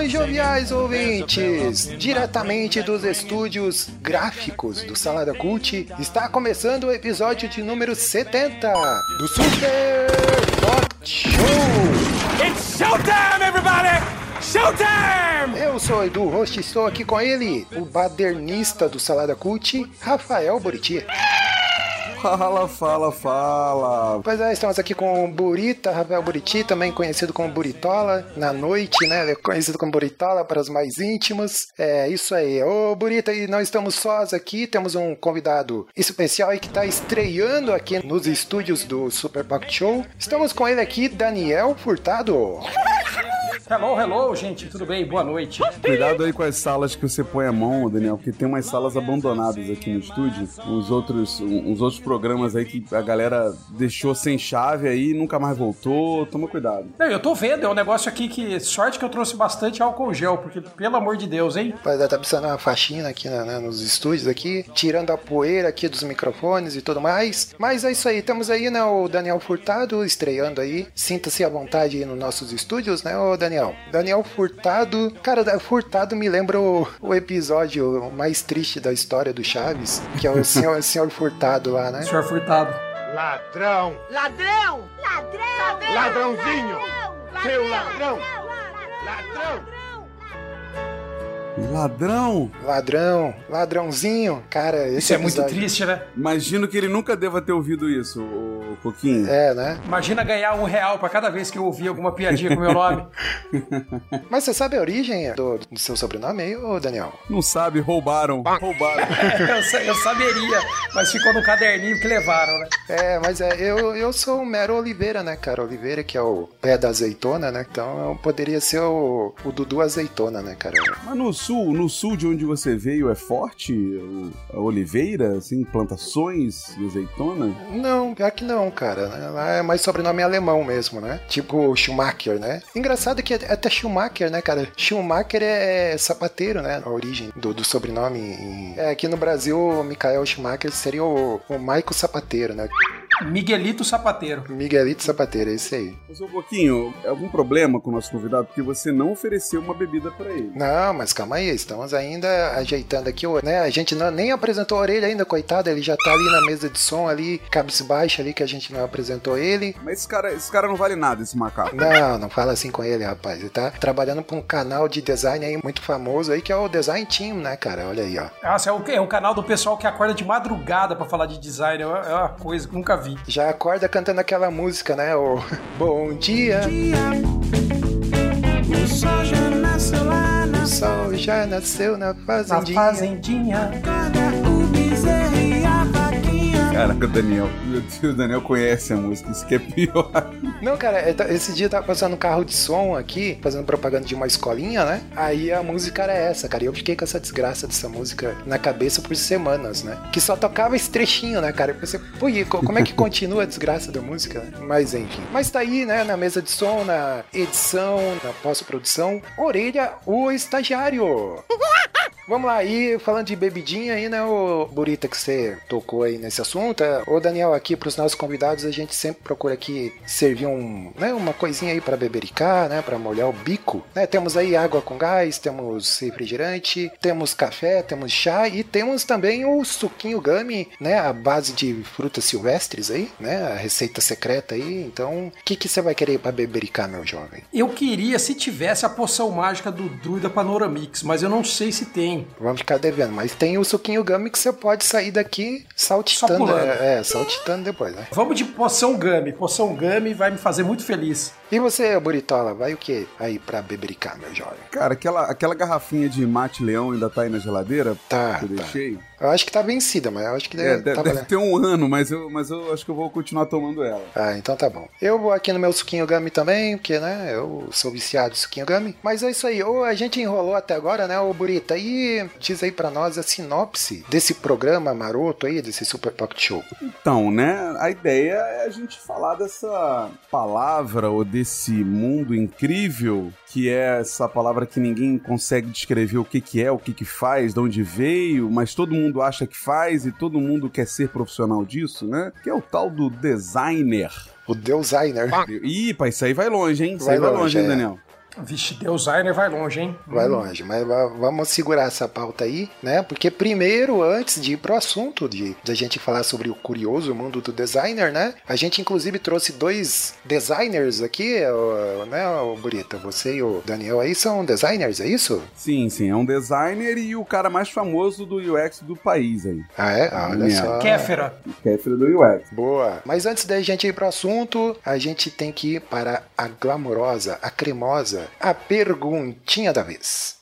Saudações joviais ouvintes! Diretamente dos estúdios gráficos do Salada Cult, está começando o episódio de número 70 do Super Pot Show! It's showtime, everybody! Showtime! Eu sou o Edu Rost e estou aqui com ele, o badernista do Salada Cult, Rafael Buriti. Fala, fala, fala. Pois é, estamos aqui com o Burita, Rafael Buriti, também conhecido como Buritola, na noite, né? Ele é conhecido como Buritola para os mais íntimos. É isso aí. Ô, Burita, e não estamos sós aqui, temos um convidado especial aí que está estreando aqui nos estúdios do Super Pocket Show. Estamos com ele aqui, Daniel Furtado. Hello, hello, gente, tudo bem? Boa noite. Cuidado aí com as salas que você põe a mão, Daniel, porque tem umas salas abandonadas aqui no estúdio. Uns outros, uns outros programas aí que a galera deixou sem chave aí e nunca mais voltou. Toma cuidado. Não, eu tô vendo, é um negócio aqui que. Sorte que eu trouxe bastante álcool gel, porque, pelo amor de Deus, hein? É, tá precisando uma faxina aqui né, né, nos estúdios aqui, tirando a poeira aqui dos microfones e tudo mais. Mas é isso aí, temos aí, né, o Daniel Furtado estreando aí. Sinta-se à vontade aí nos nossos estúdios, né, ô Daniel? Daniel Furtado. Cara, Furtado me lembra o, o episódio mais triste da história do Chaves, que é o senhor, o senhor Furtado lá, né? Senhor Furtado. Ladrão! Ladrão! Ladrão! Ladrãozinho! Seu ladrão! Ladrão! Ladrão? Ladrão, ladrãozinho. Cara, esse Isso é muito triste, né? Imagino que ele nunca deva ter ouvido isso, o Coquinho. É, né? Imagina ganhar um real pra cada vez que eu ouvir alguma piadinha com meu nome. Mas você sabe a origem do, do seu sobrenome aí, ô Daniel? Não sabe, roubaram. Roubaram. eu, eu saberia, mas ficou no caderninho que levaram, né? É, mas é, eu, eu sou o Mero Oliveira, né, cara? Oliveira, que é o pé da azeitona, né? Então eu poderia ser o, o Dudu Azeitona, né, cara? Mas no sul, no sul de onde você veio é forte a oliveira, assim, plantações de azeitona? Não, pior que não, cara. Lá é mais sobrenome alemão mesmo, né? Tipo Schumacher, né? Engraçado que até Schumacher, né, cara? Schumacher é sapateiro, né? A origem do, do sobrenome. É, aqui no Brasil, Michael Schumacher seria o, o Sapateiro, né? Miguelito Sapateiro. Miguelito Sapateiro, é isso aí. Mas, ô Coquinho, é algum problema com o nosso convidado? Porque você não ofereceu uma bebida pra ele. Não, mas calma aí, estamos ainda ajeitando aqui, o- né? A gente não, nem apresentou a orelha ainda, coitado, ele já tá ali na mesa de som ali, cabisbaixo ali, que a gente não apresentou ele. Mas esse cara, esse cara não vale nada, esse macaco. Não, não fala assim com ele, rapaz. Ele tá trabalhando pra um canal de design aí muito famoso aí, que é o Design Team, né, cara? Olha aí, ó. Nossa, é um, é um canal do pessoal que acorda de madrugada pra falar de design. É uma, é uma coisa que nunca vi. Já acorda cantando aquela música, né? O Bom dia. O sol já nasceu lá na O sol já nasceu na Na fazendinha. fazendinha. Caraca, Daniel. Meu Deus, o Daniel conhece a música, isso que é pior. Não, cara, esse dia tava passando um carro de som aqui, fazendo propaganda de uma escolinha, né? Aí a música era essa, cara. E eu fiquei com essa desgraça dessa música na cabeça por semanas, né? Que só tocava esse trechinho, né, cara? Eu pensei, pô, e co- como é que continua a desgraça da música? Mas enfim. Mas tá aí, né, na mesa de som, na edição, na pós-produção, Orelha, o estagiário. Vamos lá, aí falando de bebidinha aí, né, o Burita, que você tocou aí nesse assunto. É, Ô Daniel, aqui pros nossos convidados, a gente sempre procura aqui servir um, né, uma coisinha aí pra bebericar, né, pra molhar o bico. Né, temos aí água com gás, temos refrigerante, temos café, temos chá e temos também o suquinho gummy, né, a base de frutas silvestres aí, né, a receita secreta aí. Então, o que que você vai querer pra bebericar, meu jovem? Eu queria se tivesse a poção mágica do Druida Panoramix, mas eu não sei se tem. Vamos ficar devendo, mas tem o suquinho gummy que você pode sair daqui saltitando. Pulando. É, é, saltitando depois, né? Vamos de poção Gummy. Poção Gummy vai me fazer muito feliz. E você, Buritola, vai o que aí pra bebericar, meu jovem? Cara, aquela, aquela garrafinha de mate leão ainda tá aí na geladeira? Tá, que eu tá. deixei? Eu acho que tá vencida, mas eu acho que É, deve, deve, tá deve ter um ano, mas eu, mas eu acho que eu vou continuar tomando ela. Ah, então tá bom. Eu vou aqui no meu suquinho gummy também, porque, né, eu sou viciado em suquinho gummy. Mas é isso aí. Ô, a gente enrolou até agora, né, ô Burita? E diz aí pra nós a sinopse desse programa maroto aí, desse Super Pocket Show. Então, né, a ideia é a gente falar dessa palavra ou desse mundo incrível que é essa palavra que ninguém consegue descrever o que que é, o que que faz, de onde veio, mas todo mundo acha que faz e todo mundo quer ser profissional disso, né? Que é o tal do designer. O Designer. Ih, pai, isso aí vai longe, hein? Isso Vai aí vai longe, longe, hein, é. Vixe, Designer vai longe, hein? Vai longe, mas va- vamos segurar essa pauta aí, né? Porque primeiro, antes de ir pro assunto de, de a gente falar sobre o curioso mundo do designer, né? A gente inclusive trouxe dois designers aqui, o- né, o Burita? Você e o Daniel aí são designers, é isso? Sim, sim, é um designer e o cara mais famoso do UX do país aí. Ah, é? Ah, olha só. Kéfera. Kéfera do UX. Boa. Mas antes da gente ir pro assunto, a gente tem que ir para a glamourosa, a cremosa, a perguntinha da vez.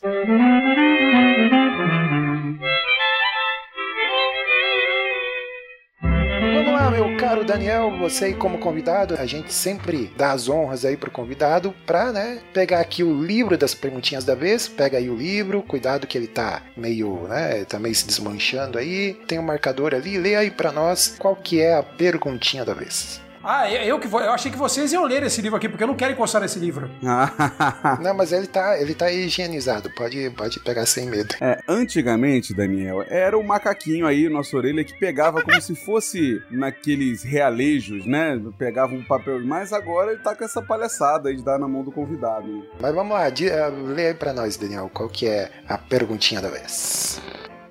Meu caro Daniel, você aí como convidado, a gente sempre dá as honras aí pro convidado pra, né, pegar aqui o livro das perguntinhas da vez, pega aí o livro, cuidado que ele tá meio, né, tá se desmanchando aí, tem um marcador ali, lê aí pra nós qual que é a perguntinha da vez. Ah, eu, eu que vou. Eu achei que vocês iam ler esse livro aqui, porque eu não quero encostar nesse livro. Não, mas ele tá, ele tá higienizado, pode, pode pegar sem medo. É, antigamente, Daniel, era o macaquinho aí, nossa orelha, que pegava como se fosse naqueles realejos, né? Pegava um papel. Mas agora ele tá com essa palhaçada aí de dar na mão do convidado. né? Mas vamos lá, di- eh, lê aí pra nós, Daniel, qual que é a perguntinha da vez.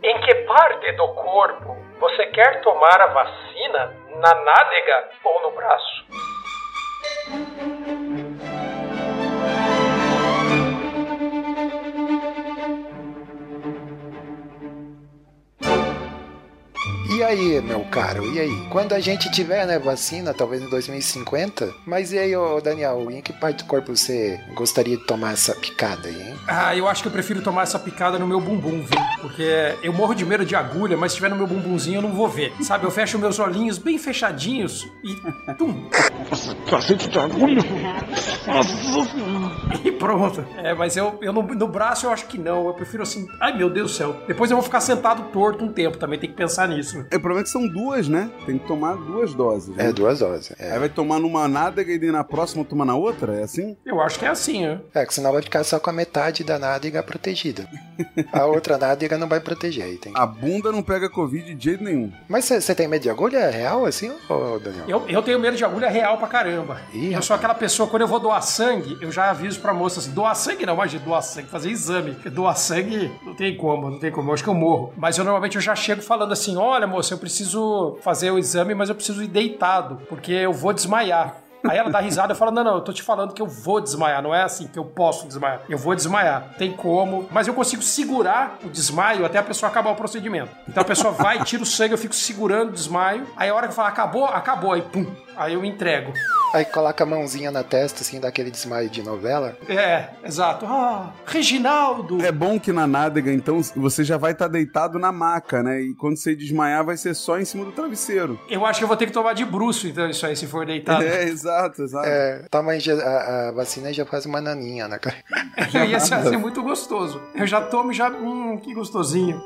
Em que parte do corpo você quer tomar a vacina? Na nádega ou no braço? E aí, meu caro, e aí? Quando a gente tiver, né, vacina, talvez em 2050, mas e aí, ô Daniel, em que parte do corpo você gostaria de tomar essa picada aí, hein? Ah, eu acho que eu prefiro tomar essa picada no meu bumbum, viu? Porque eu morro de medo de agulha, mas se tiver no meu bumbumzinho eu não vou ver. Sabe, eu fecho meus olhinhos bem fechadinhos e. Tum! E pronto. É, mas eu, eu no, no braço eu acho que não. Eu prefiro assim. Ai meu Deus do céu. Depois eu vou ficar sentado torto um tempo. Também tem que pensar nisso. É, O problema é que são duas, né? Tem que tomar duas doses. né? É, duas doses. Aí É, vai tomar numa nádega e daí na próxima tomar na outra? É assim? Eu acho que é assim, né? é que senão vai ficar só com a metade da nádega protegida. A outra nádega não vai proteger aí. Tem... A bunda não pega Covid de jeito nenhum. Mas você tem medo de agulha real assim, ô Daniel? Eu, eu tenho medo de agulha real pra caramba. Ih, eu sou aquela pessoa, quando eu vou doar sangue, eu já aviso pra moça assim: doar sangue não, imagina, doar sangue, fazer exame. Porque doar sangue não tem como, não tem como. Eu acho que eu morro. Mas eu normalmente eu já chego falando assim: olha, moça, eu preciso fazer o exame, mas eu preciso ir deitado, porque eu vou desmaiar. Aí ela dá risada e fala: Não, não, eu tô te falando que eu vou desmaiar. Não é assim que eu posso desmaiar. Eu vou desmaiar. Tem como. Mas eu consigo segurar o desmaio até a pessoa acabar o procedimento. Então a pessoa vai, tira o sangue, eu fico segurando o desmaio. Aí a hora que eu falo, acabou, acabou. Aí pum. Aí eu entrego. Aí coloca a mãozinha na testa, assim, dá aquele desmaio de novela. É, exato. Ah, Reginaldo! É bom que na nádega, então, você já vai estar deitado na maca, né? E quando você desmaiar, vai ser só em cima do travesseiro. Eu acho que eu vou ter que tomar de bruxo, então, isso aí, se for deitado. É, exato, exato. É, toma a, a, vacina e já faz uma naninha na cara. Ia ser assim, muito gostoso. Eu já tomo e já. Hum, que gostosinho.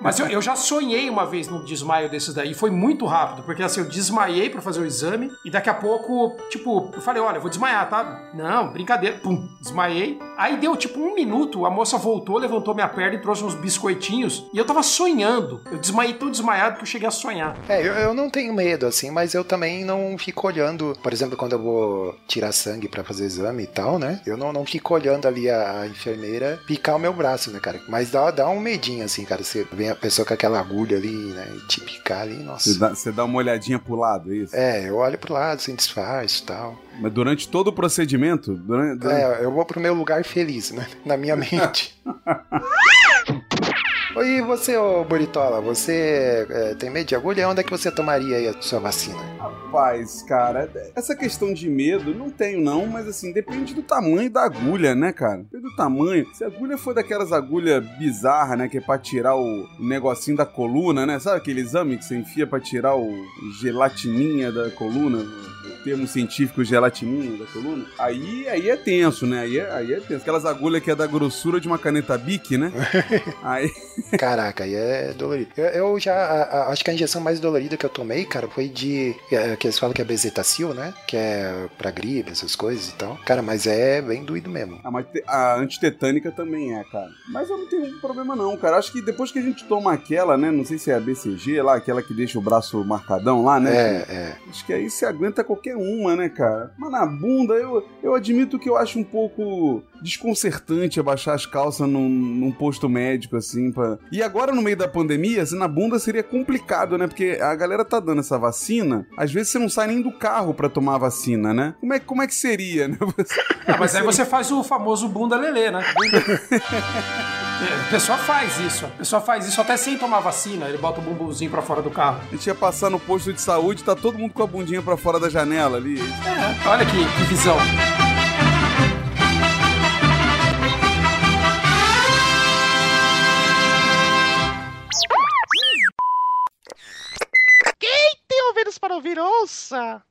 Mas eu, eu já sonhei uma vez num desmaio desses daí. Foi muito rápido, porque assim, eu desmaiei pra fazer o exame e daqui a pouco, tipo, eu falei: olha, eu vou desmaiar, tá? Não, brincadeira. Pum, desmaiei. Aí deu tipo um minuto, a moça voltou, levantou minha perna e trouxe uns biscoitinhos e eu tava sonhando. Eu desmaiei tão desmaiado que eu cheguei a sonhar. É, eu, eu não tenho medo, assim, mas eu também não fico olhando, por exemplo, quando eu vou tirar sangue pra fazer exame e tal, né? Eu não, não fico olhando ali a, a enfermeira picar o meu braço, né, cara? Mas dá, dá um medinho, assim, cara. Você vem a pessoa com aquela agulha ali, né? E te picar ali, nossa. Você dá, você dá uma olhadinha pro lado, é isso? É, eu olho pro lado, sem disfarce e tal. Mas durante todo o procedimento, durante, durante- É, eu vou pro meu lugar feliz, né? Na minha mente. E você, ô Buritola, você é, tem medo de agulha? Onde é que você tomaria a sua vacina? Rapaz, cara, essa questão de medo, não tenho não, mas assim, depende do tamanho da agulha, né, cara? Depende do tamanho. Se a agulha for daquelas agulhas bizarras, né, que é pra tirar o negocinho da coluna, né? Sabe aquele exame que você enfia pra tirar o gelatininha da coluna? Termo científico gelatininha da coluna, aí, aí é tenso, né? Aí é, aí é tenso. Aquelas agulhas que é da grossura de uma caneta Bic, né? aí... Caraca, aí é dolorido. Eu, eu já a, a, acho que a injeção mais dolorida que eu tomei, cara, foi de. É, que eles falam que é bezetacil, né? Que é pra gripe, essas coisas e tal. Cara, mas é bem doído mesmo. Ah, mas a antitetânica também é, cara. Mas eu não tenho problema, não, cara. Acho que depois que a gente toma aquela, né? Não sei se é a BCG lá, aquela que deixa o braço marcadão lá, né? É, é. Acho que aí você aguenta qualquer uma, né, cara? Mas na bunda, eu, eu admito que eu acho um pouco desconcertante abaixar as calças num, num posto médico, assim. Pra... E agora, no meio da pandemia, assim, na bunda seria complicado, né? Porque a galera tá dando essa vacina, às vezes você não sai nem do carro para tomar a vacina, né? Como é, como é que seria, né? Você... Ah, mas aí você faz o famoso bunda lelê, né? A pessoa faz isso. A pessoa faz isso até sem tomar vacina. Ele bota o bumbumzinho pra fora do carro. A gente ia passar no posto de saúde, tá todo mundo com a bundinha pra fora da janela ali. É, olha que, que visão. Quem tem ouvidos para ouvir, ouça!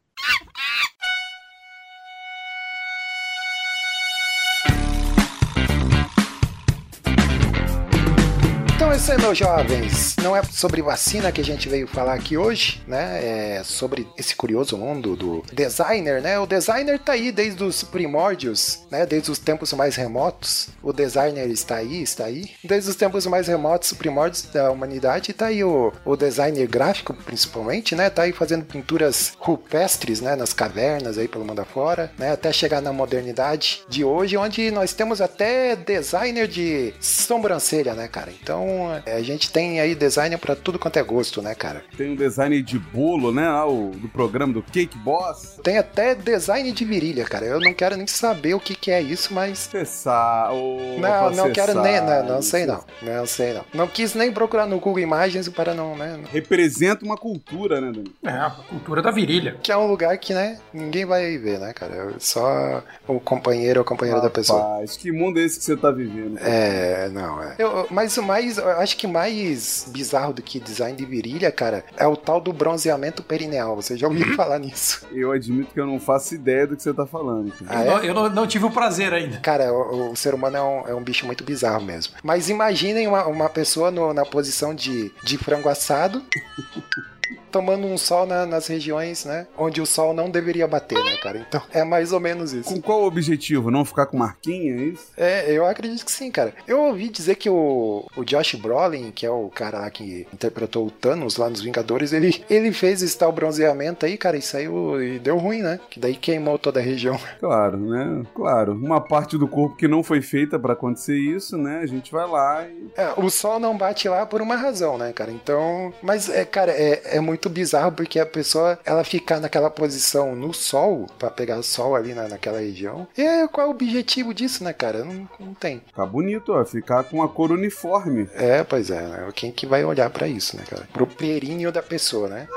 É isso aí, meus jovens. Não é sobre vacina que a gente veio falar aqui hoje, né? É sobre esse curioso mundo do designer, né? O designer tá aí desde os primórdios, né? Desde os tempos mais remotos. O designer está aí, está aí. Desde os tempos mais remotos, primórdios da humanidade, tá aí o, o designer gráfico, principalmente, né? Tá aí fazendo pinturas rupestres, né? Nas cavernas aí pelo mundo afora, né? Até chegar na modernidade de hoje, onde nós temos até designer de sobrancelha, né, cara? Então a gente tem aí design para tudo quanto é gosto, né, cara? Tem um design de bolo, né? Lá, o, do programa do Cake Boss. Tem até design de virilha, cara. Eu não quero nem saber o que, que é isso, mas. Você sabe. Não, não quero nem. Não, não sei não. Não sei não. Não quis nem procurar no Google Imagens para não, né? Representa uma cultura, né, Dani? É, a cultura da virilha. Que é um lugar que, né, ninguém vai ver, né, cara? Só o companheiro ou companheira da pessoa. Rapaz, que mundo é esse que você tá vivendo? Cara? É, não, é. Eu, mas o mais acho que mais bizarro do que design de virilha, cara, é o tal do bronzeamento perineal. Você já ouviu falar nisso? Eu admito que eu não faço ideia do que você tá falando. Ah, eu, é? não, eu não, não, tive o prazer ainda. Cara, o, o ser humano é um, é um, bicho muito bizarro mesmo. Mas imaginem uma, uma pessoa no, na posição de, de frango assado. tomando um sol na, nas regiões, né? Onde o sol não deveria bater, né, cara? Então é mais ou menos isso. Com qual objetivo? Não ficar com marquinha, é isso? É, eu acredito que sim, cara. Eu ouvi dizer que o, o Josh Brolin, que é o cara lá que interpretou o Thanos lá nos Vingadores, ele, ele fez esse tal bronzeamento aí, cara, e saiu e deu ruim, né? Que daí queimou toda a região. Claro, né? Claro. Uma parte do corpo que não foi feita para acontecer isso, né? A gente vai lá e. É, o sol não bate lá por uma razão, né, cara? Então. Mas, é, cara, é, é muito bizarro porque a pessoa ela ficar naquela posição no sol para pegar sol ali na, naquela região. E qual é o objetivo disso, né, cara? Não, não tem. Ficar bonito, ó, ficar com a cor uniforme. É, pois é, né? Quem que vai olhar para isso, né, cara? Pro períneo da pessoa, né?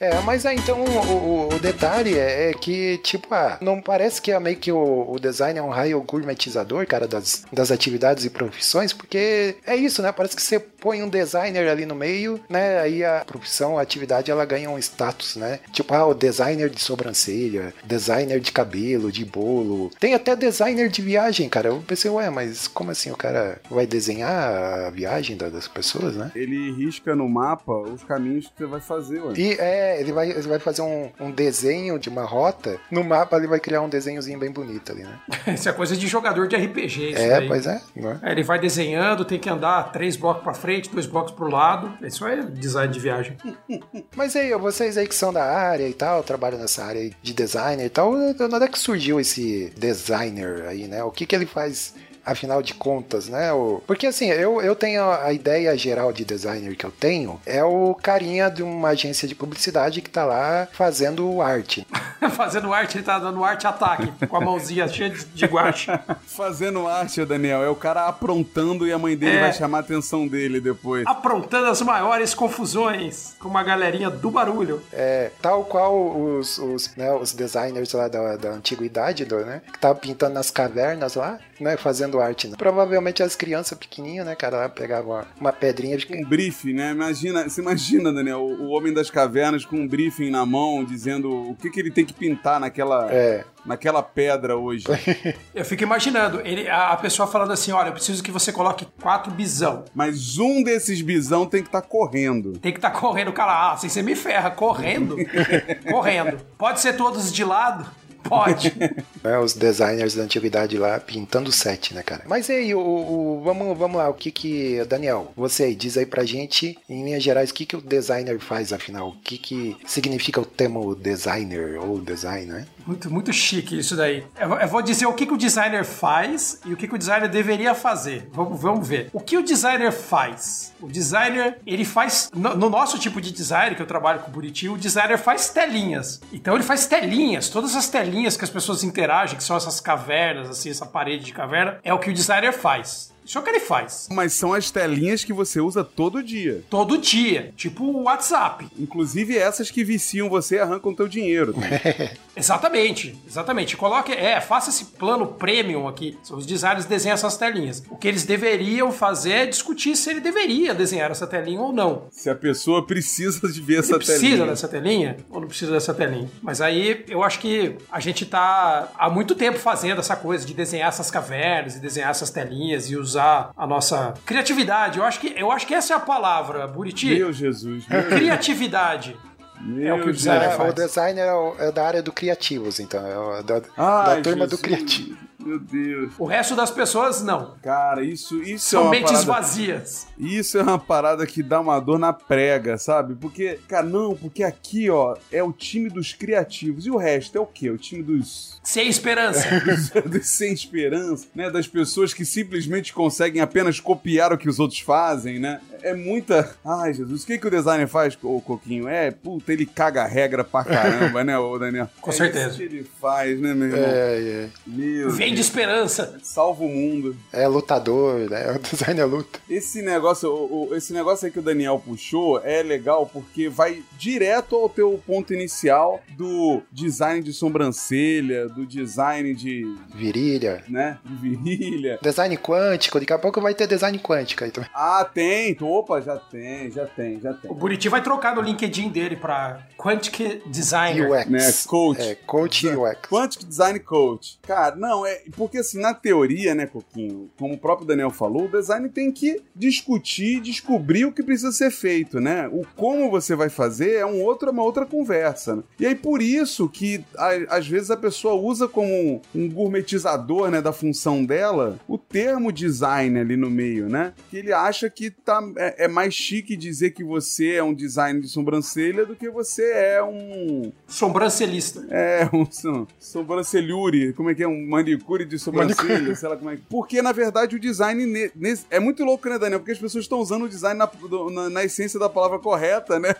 É, mas aí então o, o, detalhe é, é, que, tipo, ah, não parece que é meio que o, o, design é um raio gourmetizador, cara, das, das atividades e profissões, porque é isso, né? Parece que você põe um designer ali no meio, né? Aí a profissão, a atividade, ela ganha um status, né? Tipo, ah, o designer de sobrancelha, designer de cabelo, de bolo. Tem até designer de viagem, cara. Eu pensei, ué, mas como assim o cara vai desenhar a viagem das pessoas, né? Ele risca no mapa os caminhos que você vai fazer, ué. E é, ele vai, ele vai fazer um, um, desenho de uma rota. No mapa ele vai criar um desenhozinho bem bonito ali, né? isso é coisa de jogador de RPG, isso É, daí. pois é, é. Ele vai desenhando, tem que andar três blocos pra frente, dois blocos pro lado. Isso é design de viagem. Mas aí, vocês aí que são da área e tal, trabalham nessa área de designer e tal, onde é que surgiu esse designer aí, né? O que que ele faz afinal de contas, né? O... Porque assim, eu, eu tenho a ideia geral de designer que eu tenho é o carinha de uma agência de publicidade que tá lá fazendo arte. Fazendo arte, ele tá dando arte ataque, com a mãozinha cheia de, de guache. Fazendo arte, ô Daniel. É o cara aprontando e a mãe dele É. vai chamar a atenção dele depois. Aprontando as maiores confusões com uma galerinha do barulho. É, tal qual os, os, né, os designers lá da, da antiguidade, do, né? Que estavam pintando nas cavernas lá, né? Fazendo arte. Né? Provavelmente as crianças pequenininhas, né, cara, pegavam uma, pedrinha de. Um briefing, né? Imagina, você imagina, Daniel, o o homem das cavernas com um briefing na mão, dizendo o que, que ele tem que pintar naquela, É, naquela pedra hoje. Eu fico imaginando, ele, a, a pessoa falando assim: olha, eu preciso que você coloque quatro bisão. Mas um desses bisão tem que estar correndo. Tem que estar correndo, cara. Ah, assim você me ferra, correndo. correndo. Pode ser todos de lado? Pode. né, os designers da antiguidade lá pintando o set, né, cara? Mas e aí, o, o- vamos, vamos lá, o que que. Daniel, você aí, diz aí pra gente, em linhas gerais, o que que o designer faz, afinal? O que que significa o termo designer ou design, né? Muito, muito chique isso daí. Eu, vou- eu vou dizer o que, que o designer faz e o que, que o designer deveria fazer. Vamos, vamos ver. O que o designer faz? O designer, ele faz. No, no nosso tipo de design, que eu trabalho com o Buriti, o designer faz telinhas. Então ele faz telinhas, todas as telinhas que as pessoas interagem, que são essas cavernas, assim, essa parede de caverna, é o que o designer faz. Isso é o que ele faz. Mas são as telinhas que você usa todo dia. Todo dia. Tipo o WhatsApp. Inclusive essas que viciam você e arrancam teu dinheiro. Exatamente, exatamente. Coloque, é, faça esse plano premium aqui. Os designers desenham essas telinhas. O que eles deveriam fazer é discutir se ele deveria desenhar essa telinha ou não. Se a pessoa precisa de ver essa Ele precisa telinha. dessa telinha ou não precisa dessa telinha? Mas aí eu acho que a gente tá há muito tempo fazendo essa coisa de desenhar essas cavernas e desenhar essas telinhas e usar a nossa criatividade. Eu acho que, eu acho que essa é a palavra, Buriti. Meu Jesus. Meu, Criatividade. meu É o que o Jesus. designer É, faz. o designer é, é da área do criativos, então, é da, Ai, da turma do Jesus. criativo. Meu Deus. O resto das pessoas, não. Cara, isso, isso é São uma mentes parada... vazias. Isso é uma parada que dá uma dor na prega, sabe? Porque, cara, não, porque aqui, ó, é o time dos criativos. E o resto é o quê? O time dos, Sem esperança. sem esperança, né? Das pessoas que simplesmente conseguem apenas copiar o que os outros fazem, né? É muita. Ai, Jesus, o que, que o designer faz, ô Coquinho? É, puta, ele caga a regra pra caramba, né, ô Daniel? Com é certeza. Isso que ele faz, né, meu irmão? É, é, Meu Vem de esperança. Salva o mundo. é lutador, né? O designer luta. Esse negócio, o- o- esse negócio aí que o Daniel puxou é legal porque vai direto ao teu ponto inicial do design de sobrancelha, do design de, Virilha. né, de virilha. Design quântico, daqui a pouco vai ter design quântico aí também. Ah, tem. Opa, já tem, já tem, já tem. O Buriti vai trocar no LinkedIn dele pra Quantic Designer. UX. Né, coach. É, coach UX. Quantic Design Coach. Cara, não, é. Porque assim, na teoria, né, Coquinho, como o próprio Daniel falou, o design tem que discutir, descobrir o que precisa ser feito, né? O como você vai fazer é um outro, uma outra conversa. Né? E aí, por isso que a- às vezes a pessoa usa como um, um gourmetizador, né, da função dela, o termo design ali no meio, né? Que ele acha que tá, é, é mais chique dizer que você é um design de sobrancelha do que você é um Sobrancelista. é, um so- sobrancelhure, como é que é? Um manicure de sobrancelha, sei lá como é que... Porque, na verdade, o design... ne- nesse- É muito louco, né, Daniel? Porque as pessoas estão usando o design na, na- na essência da palavra correta, né?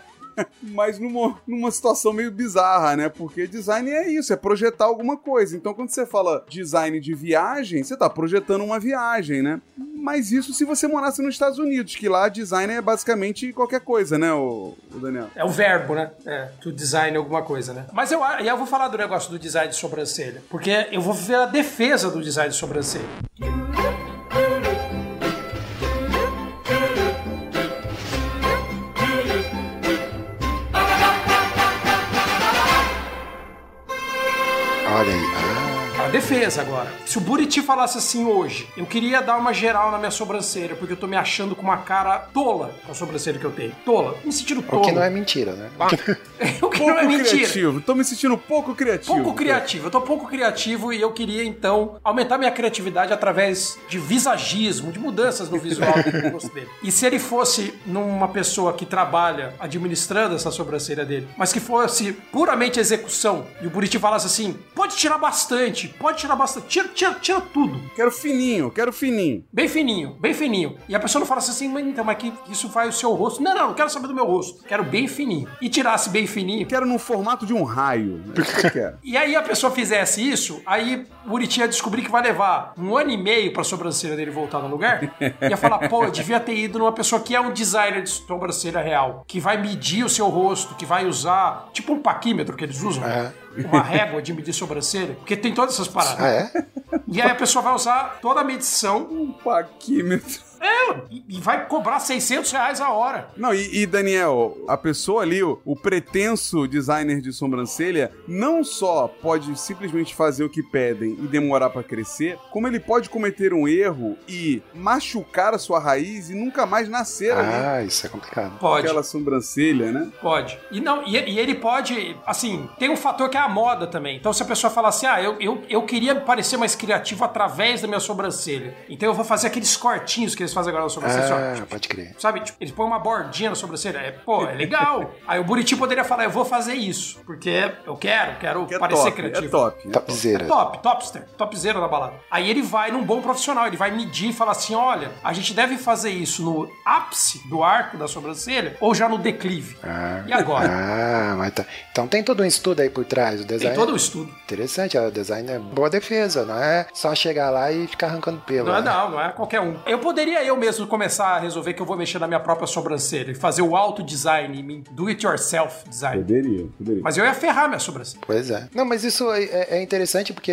Mas numa, numa situação meio bizarra, né? Porque design é isso, é projetar alguma coisa. Então, quando você fala design de viagem, você tá projetando uma viagem, né? Mas isso se você morasse nos Estados Unidos, que lá design é basicamente qualquer coisa, né, o, Daniel? É o verbo, né? É, to design alguma coisa, né? Mas eu, eu vou falar do negócio do design de sobrancelha. Porque eu vou ver a defesa do design de sobrancelha. A defesa agora. Se o Buriti falasse assim hoje, eu queria dar uma geral na minha sobrancelha, porque eu tô me achando com uma cara tola com a sobrancelha que eu tenho. Tola. Me sentindo o tolo. que não é mentira, né? o que Pouco não é mentira. criativo. Tô me sentindo pouco criativo. Pouco criativo, eu tô pouco criativo e eu queria então aumentar minha criatividade através de visagismo, de mudanças no visual do rosto dele. E se ele fosse numa pessoa que trabalha administrando essa sobrancelha dele, mas que fosse puramente execução, e o Buriti falasse assim: pode tirar bastante, pode tirar bastante, tira, tira, tira tudo. Quero fininho, quero fininho. Bem fininho, bem fininho. E a pessoa não fala assim, mas então, mas que isso vai o seu rosto. Não, não, não quero saber do meu rosto. Quero bem fininho. E tirasse bem fininho. Quero no formato de um raio. É isso que eu quero. E aí a pessoa fizesse isso, aí o Buriti ia descobrir que vai levar um ano e meio pra sobrancelha dele voltar no lugar. Ia falar, pô, eu devia ter ido numa pessoa que é um designer de sobrancelha real, que vai medir o seu rosto, que vai usar, tipo um paquímetro que eles usam. É. Uma régua de medir sobrancelha, porque tem todas essas paradas. Ah, é? E aí a pessoa vai usar toda a medição Um paquímetro. É, e vai cobrar 600 reais a hora. Não, e, e, Daniel, a pessoa ali, o, o pretenso designer de sobrancelha, não só pode simplesmente fazer o que pedem e demorar pra crescer, como ele pode cometer um erro e machucar a sua raiz e nunca mais nascer ali. Ah, isso é complicado. Pode. Aquela sobrancelha, né? Pode. E não, e, e ele pode, assim, tem um fator que é a moda também. Então, se a pessoa falar assim, ah, eu, eu, eu queria parecer mais criativo através da minha sobrancelha. Então eu vou fazer aqueles cortinhos que eles fazem agora na sobrancelha. assim, ó, Ah, tipo, pode crer. Sabe, tipo, eles põem uma bordinha na sobrancelha. É, pô, é legal. Aí o Buriti poderia falar, eu vou fazer isso. Porque eu quero, quero Que é parecer top, criativo. é top. Topzera. Top, topster, topzera da balada. Aí ele vai num bom profissional, ele vai medir e falar assim: olha, a gente deve fazer isso no ápice do arco da sobrancelha ou já no declive. Ah. E agora? Ah, mas tá. Então tem todo um estudo aí por trás. O Tem design. todo o estudo. Interessante, ó, o design é boa defesa, não é só chegar lá e ficar arrancando pelo. Não é né? não, não é qualquer um. Eu poderia eu mesmo começar a resolver que eu vou mexer na minha própria sobrancelha e fazer o auto design, em mim, do it yourself design. Poderia, poderia. Mas eu ia ferrar minha sobrancelha. Pois é. Não, mas isso é, é- é interessante porque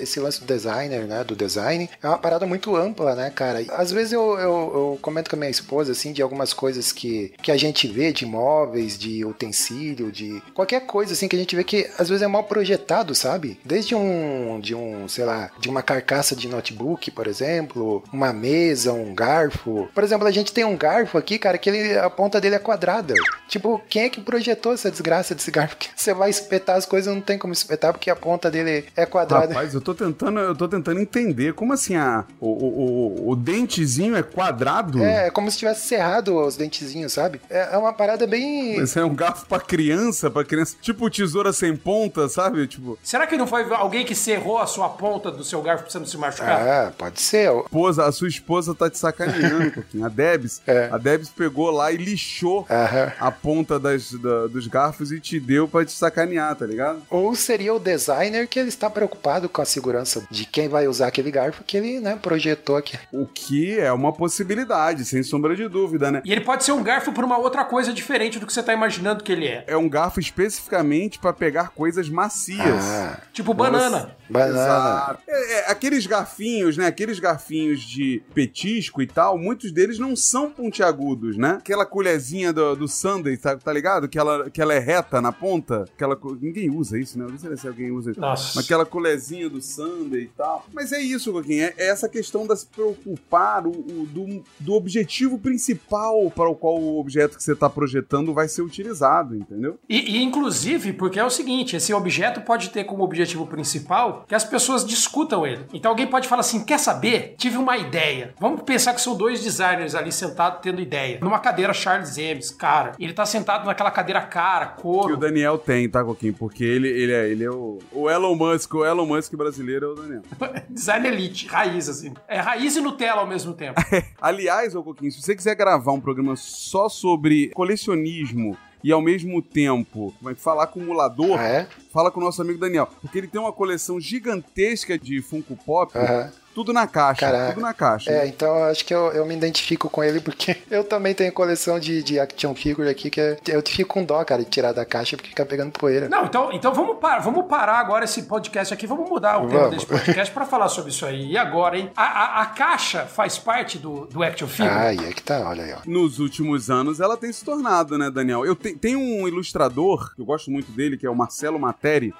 esse lance do designer, né, do design, é uma parada muito ampla, né, cara? Às vezes eu, eu, eu comento com a minha esposa, assim, de algumas coisas que, que a gente vê de móveis, de utensílio, de qualquer coisa, assim, que a gente vê que às vezes é mal projetado, sabe? Desde um, de um, sei lá, de uma carcaça de notebook, por exemplo, uma mesa, um garfo. Por exemplo, a gente tem um garfo aqui, cara, que ele, a ponta dele é quadrada. Tipo, quem é que projetou essa desgraça desse garfo? Que você vai espetar as coisas, não tem como espetar porque a ponta dele é quadrada. Rapaz, eu tô tentando, eu tô tentando entender como assim a, o, o, o, o dentezinho é quadrado. É, é como se tivesse cerrado os dentezinhos, sabe? É, é uma parada bem. Esse é um garfo pra criança, pra criança. Tipo tesoura sem ponta, sabe? Tipo, Será que não foi alguém que serrou a sua ponta do seu garfo pra você não se machucar? Ah, pode ser. esposa, a sua esposa tá te sacaneando um pouquinho. A Debs, É. a Debs pegou lá e lixou a ponta das, da- dos garfos e te deu pra te sacanear, tá ligado? Ou seria o designer que ele está preocupado com a segurança de quem vai usar aquele garfo que ele, né, projetou aqui. O que é uma possibilidade, sem sombra de dúvida, né? E ele pode ser um garfo por uma outra coisa diferente do que você tá imaginando que ele é. É um garfo especificamente pra pegar coisas macias. Ah, Tipo banana. Banana. Exato. É, é, aqueles garfinhos, né? Aqueles garfinhos de petisco e tal, muitos deles não são pontiagudos, né? Aquela colherzinha do, do Sunday, tá, tá ligado? Que ela, que ela é reta na ponta. Aquela, ninguém usa isso, né? Eu Não sei se alguém usa isso. Nossa. Aquela colherzinha do Sunday e tal. Mas é isso, Coquinho. É, é essa questão de se preocupar o, o- do, do objetivo principal para o qual o objeto que você está projetando vai ser utilizado, entendeu? E, e, inclusive, porque é o seguinte, esse objeto pode ter como objetivo principal que as pessoas discutam ele. Então alguém pode falar assim, quer saber? Tive uma ideia. Vamos pensar que são dois designers ali sentados tendo ideia. Numa cadeira Charles Emes, cara. Ele tá sentado naquela cadeira cara, Que o couro. Daniel tem, tá, Coquinho? Porque ele, ele, é, ele é o, o Elon Musk, o Elon Musk brasileiro é o Daniel. Design elite, raiz, assim. É raiz e Nutella ao mesmo tempo. Aliás, ô Coquinho, se você quiser gravar um programa só sobre colecionismo e ao mesmo tempo, como é que fala, acumulador, Ah, é? Fala com o nosso amigo Daniel. Porque ele tem uma coleção gigantesca de Funko Pop, Aham. tudo na caixa, Caraca. tudo na caixa. É, então eu acho que eu, eu me identifico com ele porque eu também tenho coleção de, de action figure aqui que é- eu fico com dó, cara, de tirar da caixa porque fica pegando poeira. Não, então, então vamos, parar, vamos parar agora esse podcast aqui, vamos mudar o tema desse podcast pra falar sobre isso aí. E agora, hein? A, a- a caixa faz parte do, do Action Figure? Ah, e é que tá, olha aí, ó. Nos últimos anos ela tem se tornado, né, Daniel? Eu te, tem um ilustrador que eu gosto muito dele, que é o Marcelo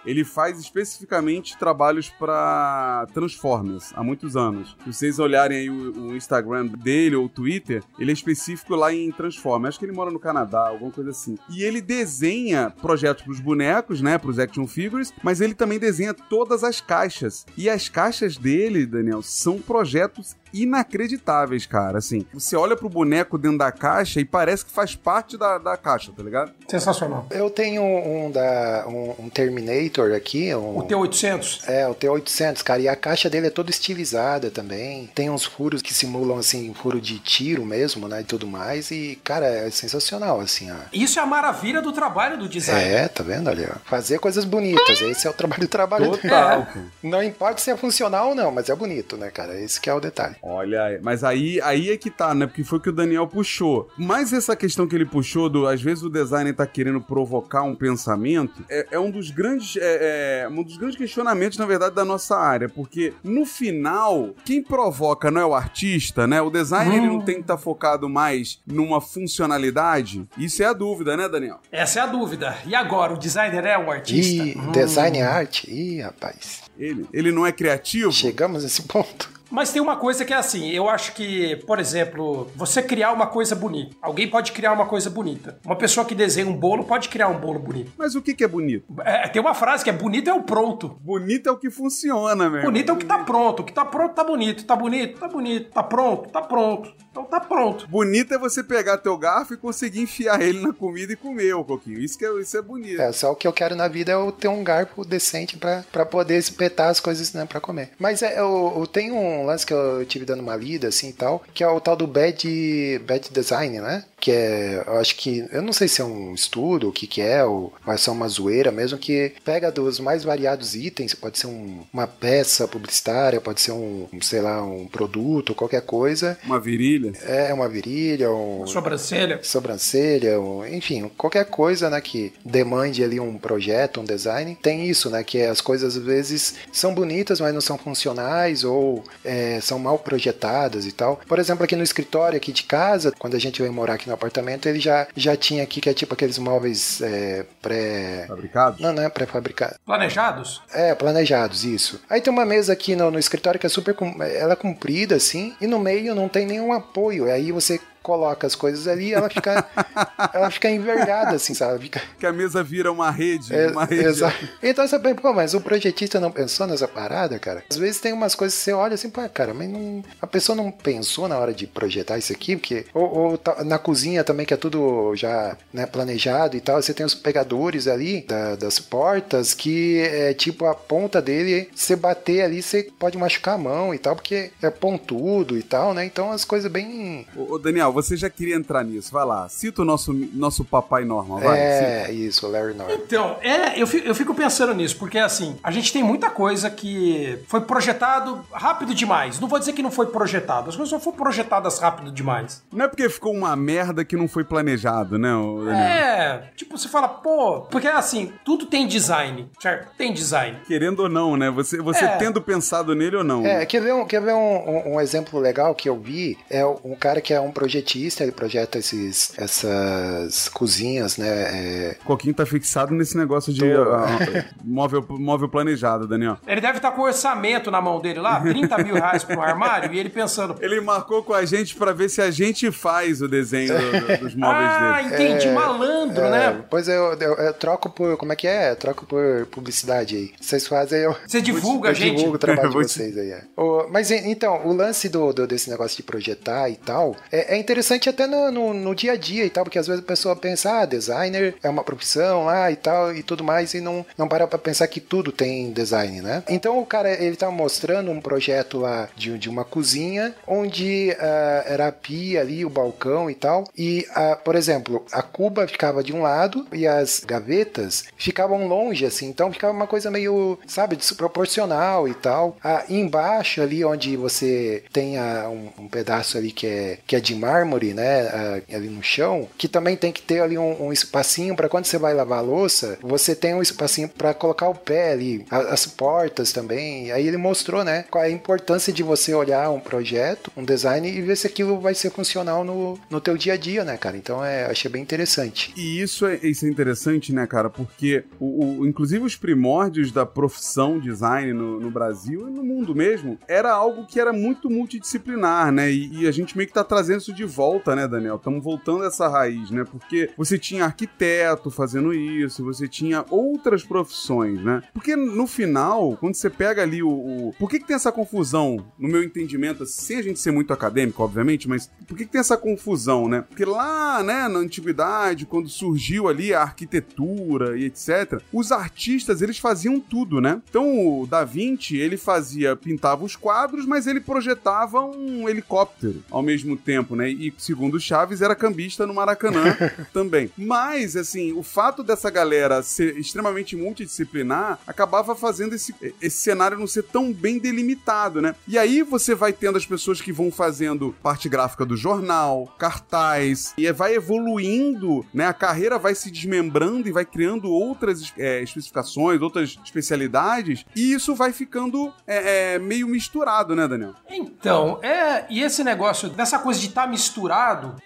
Ele faz especificamente trabalhos pra Transformers há muitos anos. Se vocês olharem aí o, o Instagram dele ou o Twitter, ele é específico lá em Transformers. Acho que ele mora no Canadá, alguma coisa assim. E ele desenha projetos pros bonecos, né, pros action figures, mas ele também desenha todas as caixas. E as caixas dele, Daniel, são projetos inacreditáveis, cara. Assim, você olha pro boneco dentro da caixa e parece que faz parte da, da caixa, tá ligado? Sensacional. Eu tenho um da um, um Terminator aqui, um, O T-800. É, o T-800, cara, e a caixa dele é toda estilizada também. Tem uns furos que simulam, assim, furo de tiro mesmo, né, e tudo mais. E, cara, é sensacional, assim, ó. Isso é a maravilha do trabalho do design. É, tá vendo ali, ó. Fazer coisas bonitas, esse é o trabalho do trabalho. Total. Não importa se é funcional ou não, mas é bonito, né, cara? Esse que é o detalhe. Olha, aí, mas aí, aí é que tá, né? Porque foi o que o Daniel puxou. Mas essa questão que ele puxou, do às vezes o designer tá querendo provocar um pensamento, é, é um dos grandes. É, é um dos grandes questionamentos, na verdade, da nossa área. Porque no final, quem provoca não é o artista, né? O designer ele não tem que estar focado mais numa funcionalidade. Isso é a dúvida, né, Daniel? Essa é a dúvida. E agora, o designer é o artista? Ih, Hum. design e arte? Ih, rapaz. Ele, ele não é criativo? Chegamos nesse ponto. Mas tem uma coisa que é assim, eu acho que, por exemplo, você criar uma coisa bonita. Alguém pode criar uma coisa bonita. Uma pessoa que desenha um bolo pode criar um bolo bonito. Mas o que, que é bonito? É, tem uma frase que é bonito é o pronto. Bonito é o que funciona, meu. Bonito é o que tá pronto. O que tá pronto tá bonito. Tá bonito? Tá bonito. Tá pronto? Tá pronto. Então tá pronto. Bonito é você pegar teu garfo e conseguir enfiar ele na comida e comer, ô Coquinho. Isso, que é, isso é bonito. É, só o que eu quero na vida é eu ter um garfo decente pra, pra poder espetar as coisas, né, pra comer. Mas é, eu, eu tenho um lance que eu tive dando uma lida, assim, e tal, que é o tal do bad, bad design, né? Que é, eu acho que, eu não sei se é um estudo, o que que é, ou vai ser uma zoeira mesmo, que pega dos mais variados itens, pode ser um- uma peça publicitária, pode ser um, um, sei lá, um produto, qualquer coisa. Uma virilha. É, uma virilha, um, Sobrancelha. sobrancelha, ou, enfim, qualquer coisa, né, que demande ali um projeto, um design, tem isso, né, que as coisas às vezes são bonitas, mas não são funcionais ou é, são mal projetadas e tal. Por exemplo, aqui no escritório aqui de casa, quando a gente veio morar aqui no apartamento, ele já, já tinha aqui que é tipo aqueles móveis é, pré... Fabricados? Não, não é pré-fabricados. Planejados? É, planejados, isso. Aí tem uma mesa aqui no, no escritório que é super. com- Ela é comprida, assim, e no meio não tem nenhum apoio. Aí você coloca as coisas ali ela fica. ela fica envergada, assim, sabe? Fica. Que a mesa vira uma rede. É, uma rede. exato. Então você pensa, pô, mas o projetista não pensou nessa parada, cara? Às vezes tem umas coisas que você olha assim, pô, cara, mas não, a pessoa não pensou na hora de projetar isso aqui, porque. Ou, ou tá- na cozinha também, que é tudo já né, planejado e tal, você tem os pegadores ali da- das portas que é tipo a ponta dele, você bater ali, você pode machucar a mão e tal, porque é pontudo e tal, né? Então as coisas bem. Ô, Daniel, você já queria entrar nisso. Vai lá. Cita o nosso, nosso papai normal. Vai. é, isso, Larry Norman. Então, é, eu fico, eu fico pensando nisso, porque assim, a gente tem muita coisa que foi projetado rápido demais. Não vou dizer que não foi projetado, as coisas só foram projetadas rápido demais. Não é porque ficou uma merda que não foi planejado, né, Daniel? É, tipo, você fala, pô, porque assim, tudo tem design, certo? Tem design. Querendo ou não, né? Você, você É. tendo pensado nele ou não. É, quer ver, um, quer ver um, um- um exemplo legal que eu vi? É um cara que é um projetista, ele projeta esses, essas cozinhas, né? é, O Coquinho tá fixado nesse negócio de ah, ah, móvel, móvel planejado, Daniel. Ele deve estar com o orçamento na mão dele lá, 30 mil reais para um armário, e ele pensando, Ele marcou com a gente pra ver se a gente faz o desenho do- do- dos móveis ah, dele. entendi, malandro, é, né? Pois eu, eu, eu troco por. Como é que é? Eu troco por publicidade aí. Vocês fazem, eu. Você divulga, eu gente. divulgo o trabalho de vocês aí. É. O- mas então, o lance do, do- desse negócio de projetar e tal é, é interessante até no, no, no dia a dia e tal, porque às vezes a pessoa pensa, ah, designer é uma profissão lá e tal e tudo mais, e não, não para pra pensar que tudo tem design, né? Então o cara, ele tá mostrando um projeto lá de, de uma cozinha onde ah, era a pia ali, o balcão e tal, e, ah, por exemplo, a cuba ficava de um lado e as gavetas ficavam longe, assim, então ficava uma coisa meio, sabe, desproporcional e tal. Ah, e embaixo ali onde você tem ah, um, um pedaço ali que é, que é de mármore, né, ali no chão, que também tem que ter ali um, um espacinho para quando você vai lavar a louça, você tem um espacinho para colocar o pé ali, as portas também. Aí ele mostrou, né, qual é a importância de você olhar um projeto, um design e ver se aquilo vai ser funcional no, no teu dia a dia, né, cara? Então é, achei bem interessante. E isso é isso é interessante, né, cara? Porque, o, o inclusive, os primórdios da profissão design no, no, Brasil e no mundo mesmo era algo que era muito multidisciplinar, né? E, e a gente meio que tá trazendo isso de volta, né, Daniel? Estamos voltando a essa raiz, né? Porque você tinha arquiteto fazendo isso, você tinha outras profissões, né? Porque no final, quando você pega ali o. o... Por que, que tem essa confusão, no meu entendimento, sem a gente ser muito acadêmico, obviamente, mas por que, que tem essa confusão, né? Porque lá, né, na antiguidade, quando surgiu ali a arquitetura e etc., os artistas eles faziam tudo, né? Então o Da Vinci ele fazia, pintava os quadros, mas ele projetava um helicóptero ao mesmo tempo, né? E segundo Chaves era cambista no Maracanã também. Mas assim, o fato dessa galera ser extremamente multidisciplinar acabava fazendo esse, esse cenário não ser tão bem delimitado, né? E aí você vai tendo as pessoas que vão fazendo parte gráfica do jornal, cartaz, e vai evoluindo, né? A carreira vai se desmembrando e vai criando outras é, especificações, outras especialidades, e isso vai ficando é, é, meio misturado, né, Daniel? Então, é. E esse negócio dessa coisa de estar tá misturado,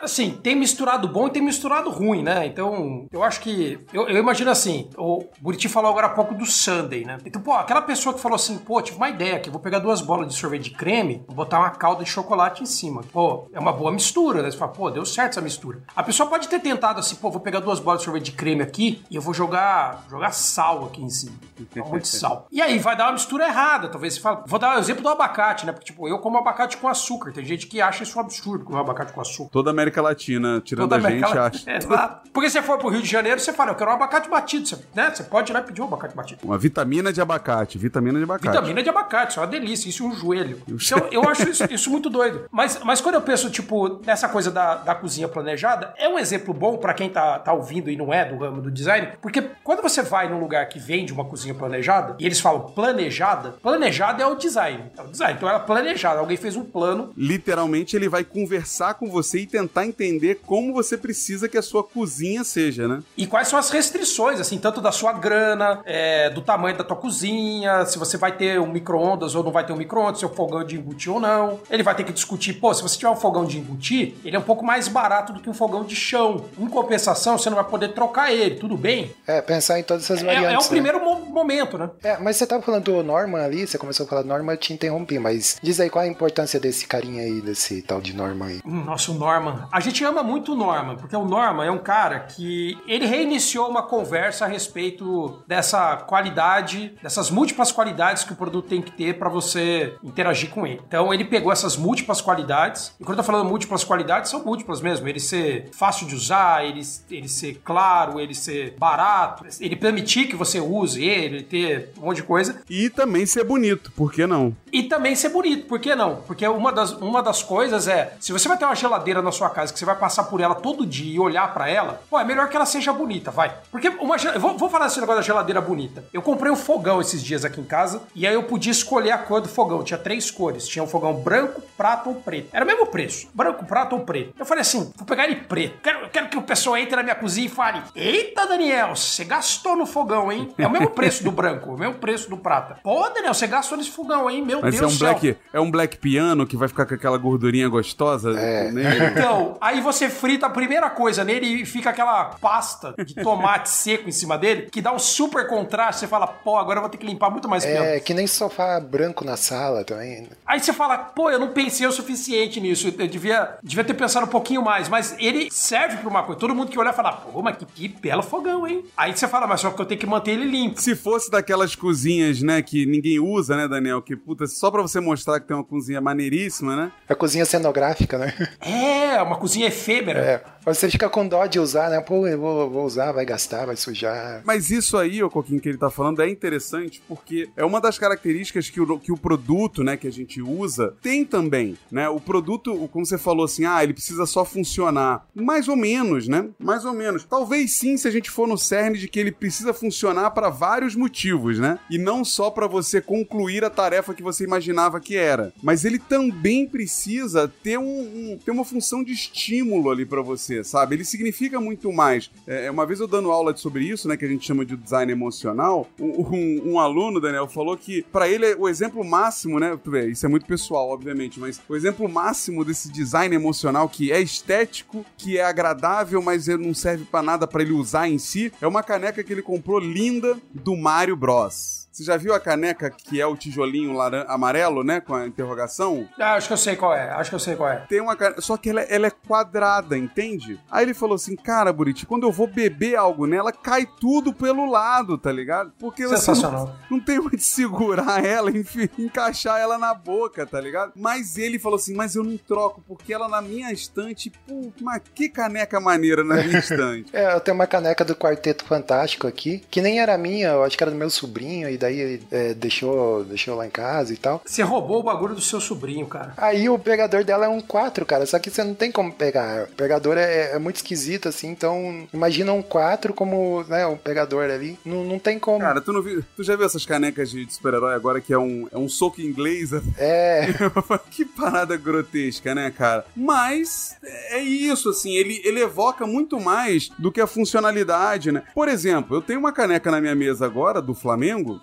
assim, tem misturado bom e tem misturado ruim, né? Então, eu acho que. Eu, eu imagino assim, o Buriti falou agora há pouco do Sunday, né? Então, pô, aquela pessoa que falou assim, pô, tive uma ideia aqui, vou pegar duas bolas de sorvete de creme, vou botar uma calda de chocolate em cima. Pô, é uma boa mistura, né? Você fala, pô, deu certo essa mistura. A pessoa pode ter tentado assim, pô, vou pegar duas bolas de sorvete de creme aqui e eu vou jogar, jogar sal aqui em cima. Muito sal. E aí vai dar uma mistura errada. Talvez você fale. Vou dar o exemplo do abacate, né? Porque, tipo, eu como abacate com açúcar. Tem gente que acha isso um absurdo comer abacate com açúcar. Toda a América Latina, tirando Toda a, gente, acha. É, Porque você for pro Rio de Janeiro, você fala, eu quero um abacate batido. Você, né? você pode ir lá e pedir um abacate batido. Uma vitamina de abacate, vitamina de abacate. Vitamina de abacate, isso é uma delícia. Isso é um joelho. Então, eu acho isso, isso muito doido. Mas, mas quando eu penso, tipo, nessa coisa da, da cozinha planejada, é um exemplo bom para quem tá, tá ouvindo e não é do ramo do design, porque quando você vai num lugar que vende uma cozinha planejada, e eles falam planejada, planejada é o design. É o design. Então ela é planejada, alguém fez um plano. Literalmente ele vai conversar com você e tentar entender como você precisa que a sua cozinha seja, né? E quais são as restrições, assim, tanto da sua grana, é, do tamanho da tua cozinha, se você vai ter um micro-ondas ou não vai ter um micro-ondas, seu fogão de embutir ou não. Ele vai ter que discutir, pô, se você tiver um fogão de embutir, ele é um pouco mais barato do que um fogão de chão. Em compensação, você não vai poder trocar ele, tudo bem? É, pensar em todas essas variantes. É, é o né? primeiro mo momento, né? É, mas você tava falando do Norman ali, você começou a falar do Norman, eu te interrompi, mas diz aí qual a importância desse carinha aí, desse tal de Norman aí. Hum, nossa, o Norman. A gente ama muito o Norman, porque o Norman é um cara que ele reiniciou uma conversa a respeito dessa qualidade, dessas múltiplas qualidades que o produto tem que ter para você interagir com ele. Então ele pegou essas múltiplas qualidades, e quando eu tô falando múltiplas qualidades, são múltiplas mesmo. Ele ser fácil de usar, ele, ele ser claro, ele ser barato, ele permitir que você use ele, ter um monte de coisa. E também ser bonito, por que não? E também ser bonito, por que não? Porque uma das, uma das coisas é, se você vai ter uma geladeira na sua casa que você vai passar por ela todo dia e olhar para ela, pô, é melhor que ela seja bonita, vai. Porque uma eu vou, vou falar esse negócio da geladeira bonita. Eu comprei um fogão esses dias aqui em casa e aí eu podia escolher a cor do fogão. Tinha três cores. Tinha um fogão branco, prato ou preto. Era o mesmo preço. Branco, prato ou preto. Eu falei assim, vou pegar ele preto. Quero, quero que o pessoal entre na minha cozinha e fale, eita, Daniel, você gastou no fogão, hein? É o mesmo preço do branco, o mesmo preço do prata. Pô, Daniel, você gastou nesse fogão, hein? Meu Mas Deus é um do céu. black, é um black piano que vai ficar com aquela gordurinha gostosa. É. Né? Então, aí você frita a primeira coisa nele e fica aquela pasta de tomate seco em cima dele, que dá um super contraste. Você fala, pô, agora eu vou ter que limpar muito mais piano. É, que nem sofá branco na sala também. Aí você fala, pô, eu não pensei o suficiente nisso. Eu devia, devia ter pensado um pouquinho mais. Mas ele serve pra uma coisa. Todo mundo que olha fala, pô, mas que, que belo fogão, hein? Aí você fala, mas só que eu tenho que manter ele limpo. Se fosse daquelas cozinhas, né, que ninguém usa, né, Daniel? Que, puta, só pra você mostrar que tem uma cozinha maneiríssima, né? A cozinha cenográfica, né? É, uma cozinha efêmera. É. Você fica com dó de usar, né? Pô, eu vou, vou usar, vai gastar, vai sujar. Mas isso aí, o Coquinho, que ele tá falando, é interessante porque é uma das características que o, que o produto, né, que a gente usa, tem também, né? O produto, como você falou assim, ah, ele precisa só funcionar. Mais ou menos, né? Mais ou menos. Talvez sim, se a gente for no cerne de que ele precisa funcionar para vários motivos, né? E não só para você concluir a tarefa que você imaginava que era. Mas ele também precisa ter, um, um ter uma função de estímulo ali para você, você, sabe? Ele significa muito mais. É, uma vez eu dando aula sobre isso, né, que a gente chama de design emocional, um, um, aluno, Daniel, falou que para ele o exemplo máximo, né, isso é muito pessoal, obviamente, mas o exemplo máximo desse design emocional que é estético, que é agradável, mas não serve para nada para ele usar em si, é uma caneca que ele comprou linda do Mario Bros. Você já viu a caneca que é o tijolinho laran... amarelo, né? Com a interrogação? Ah, acho que eu sei qual é. Acho que eu sei qual é. Tem uma caneca. Só que ela, ela é quadrada, entende? Aí ele falou assim: Cara, Buriti, quando eu vou beber algo nela, cai tudo pelo lado, tá ligado? Porque Sensacional. Você não, não tem onde segurar ela, enfim, encaixar ela na boca, tá ligado? Mas ele falou assim: Mas eu não troco, porque ela na minha estante, pô, mas que caneca maneira na minha estante. é, eu tenho uma caneca do Quarteto Fantástico aqui, que nem era minha, eu acho que era do meu sobrinho, e daí daí é, deixou, deixou lá em casa e tal. Você roubou o bagulho do seu sobrinho, cara. Aí o pegador dela é um 4, cara, só que você não tem como pegar. O pegador é, é muito esquisito, assim, então imagina um 4 como, né, um pegador ali. Não, não tem como. Cara, tu, não viu, tu já viu essas canecas de super-herói agora que é um, é um soco inglês? É. que parada grotesca, né, cara? Mas é isso, assim, ele, ele evoca muito mais do que a funcionalidade, né? Por exemplo, eu tenho uma caneca na minha mesa agora, do Flamengo,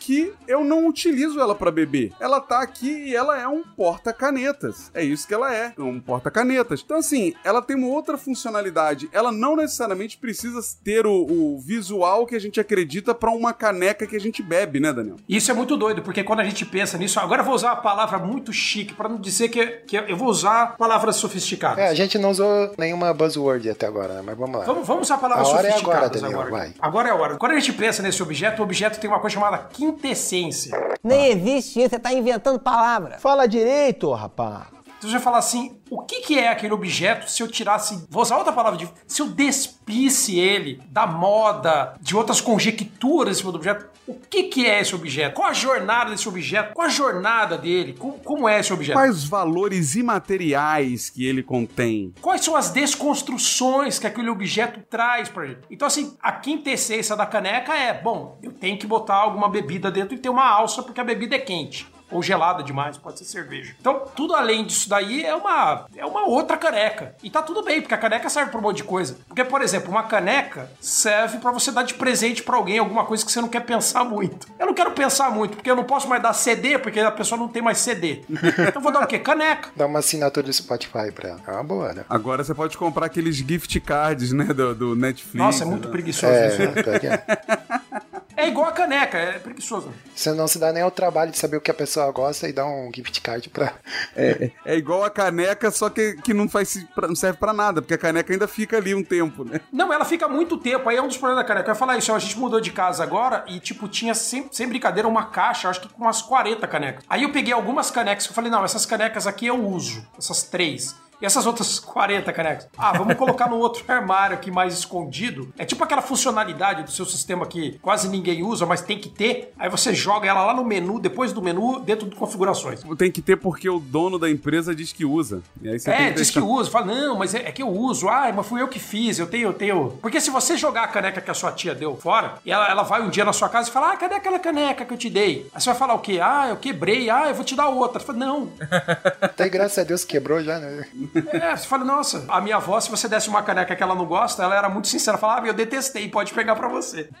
que eu não utilizo ela para beber. Ela tá aqui e ela é um porta-canetas. É isso que ela é, um porta-canetas. Então, assim, ela tem uma outra funcionalidade. Ela não necessariamente precisa ter o, o visual que a gente acredita para uma caneca que a gente bebe, né, Daniel? Isso é muito doido, porque quando a gente pensa nisso, agora eu vou usar uma palavra muito chique para não dizer que, que eu vou usar palavras sofisticadas. É, a gente não usou nenhuma buzzword até agora, né? Mas vamos lá. Vamos, vamos usar palavras a hora sofisticadas é agora, Daniel, agora. vai. Agora é a hora. Quando a gente pensa nesse objeto, o objeto tem uma coisa chamada quintessência. Nem existe isso, você tá inventando palavra. Fala direito, rapaz. Então você vai falar assim, o que, que é aquele objeto se eu tirasse, vou usar outra palavra, de, se eu despisse ele da moda, de outras conjecturas em cima do objeto, o que, que é esse objeto? Qual a jornada desse objeto? Qual a jornada dele? Como, como é esse objeto? Quais valores imateriais que ele contém? Quais são as desconstruções que aquele objeto traz pra gente? Então, assim, a quintessência da caneca é, bom, eu tenho que botar alguma bebida dentro e ter uma alça porque a bebida é quente ou gelada demais, pode ser cerveja. Então, tudo além disso daí é uma, é uma outra caneca. E tá tudo bem, porque a caneca serve pra um monte de coisa. Porque, por exemplo, uma caneca serve para você dar de presente para alguém alguma coisa que você não quer pensar muito. Eu não quero pensar muito, porque eu não posso mais dar CD, porque a pessoa não tem mais CD. Então eu vou dar o quê? Caneca. Dá uma assinatura do Spotify pra ela. É uma boa, né? Agora você pode comprar aqueles gift cards, né, do, do Netflix. Nossa, é muito né? preguiçoso É, isso. é. É igual a caneca, é preguiçoso. Você não se dá nem o trabalho de saber o que a pessoa gosta e dá um gift card pra. É, é igual a caneca, só que, que não, faz, não serve pra nada, porque a caneca ainda fica ali um tempo, né? Não, ela fica muito tempo. Aí é um dos problemas da caneca. Eu ia falar isso, ó, a gente mudou de casa agora e, tipo, tinha sem, sem brincadeira uma caixa, acho que com umas 40 canecas. Aí eu peguei algumas canecas que eu falei, não, essas canecas aqui eu uso. Essas três. E essas outras 40 canecas? Ah, vamos colocar no outro armário aqui mais escondido. É tipo aquela funcionalidade do seu sistema que quase ninguém usa, mas tem que ter. Aí você joga ela lá no menu, depois do menu, dentro de configurações. Tem que ter porque o dono da empresa diz que usa. E aí você É, tem que diz deixar- que usa. Fala, não, mas é, é que eu uso. Ah, mas fui eu que fiz. Eu tenho, eu tenho. Porque se você jogar a caneca que a sua tia deu fora, e ela, ela vai um dia na sua casa e fala, ah, cadê aquela caneca que eu te dei? Aí você vai falar o quê? Ah, eu quebrei. Ah, eu vou te dar outra. Fala, não. Até graças a Deus quebrou já, né? É, você fala, nossa, a minha avó, se você desse uma caneca que ela não gosta, ela era muito sincera. Falava, ah, eu detestei, pode pegar pra você.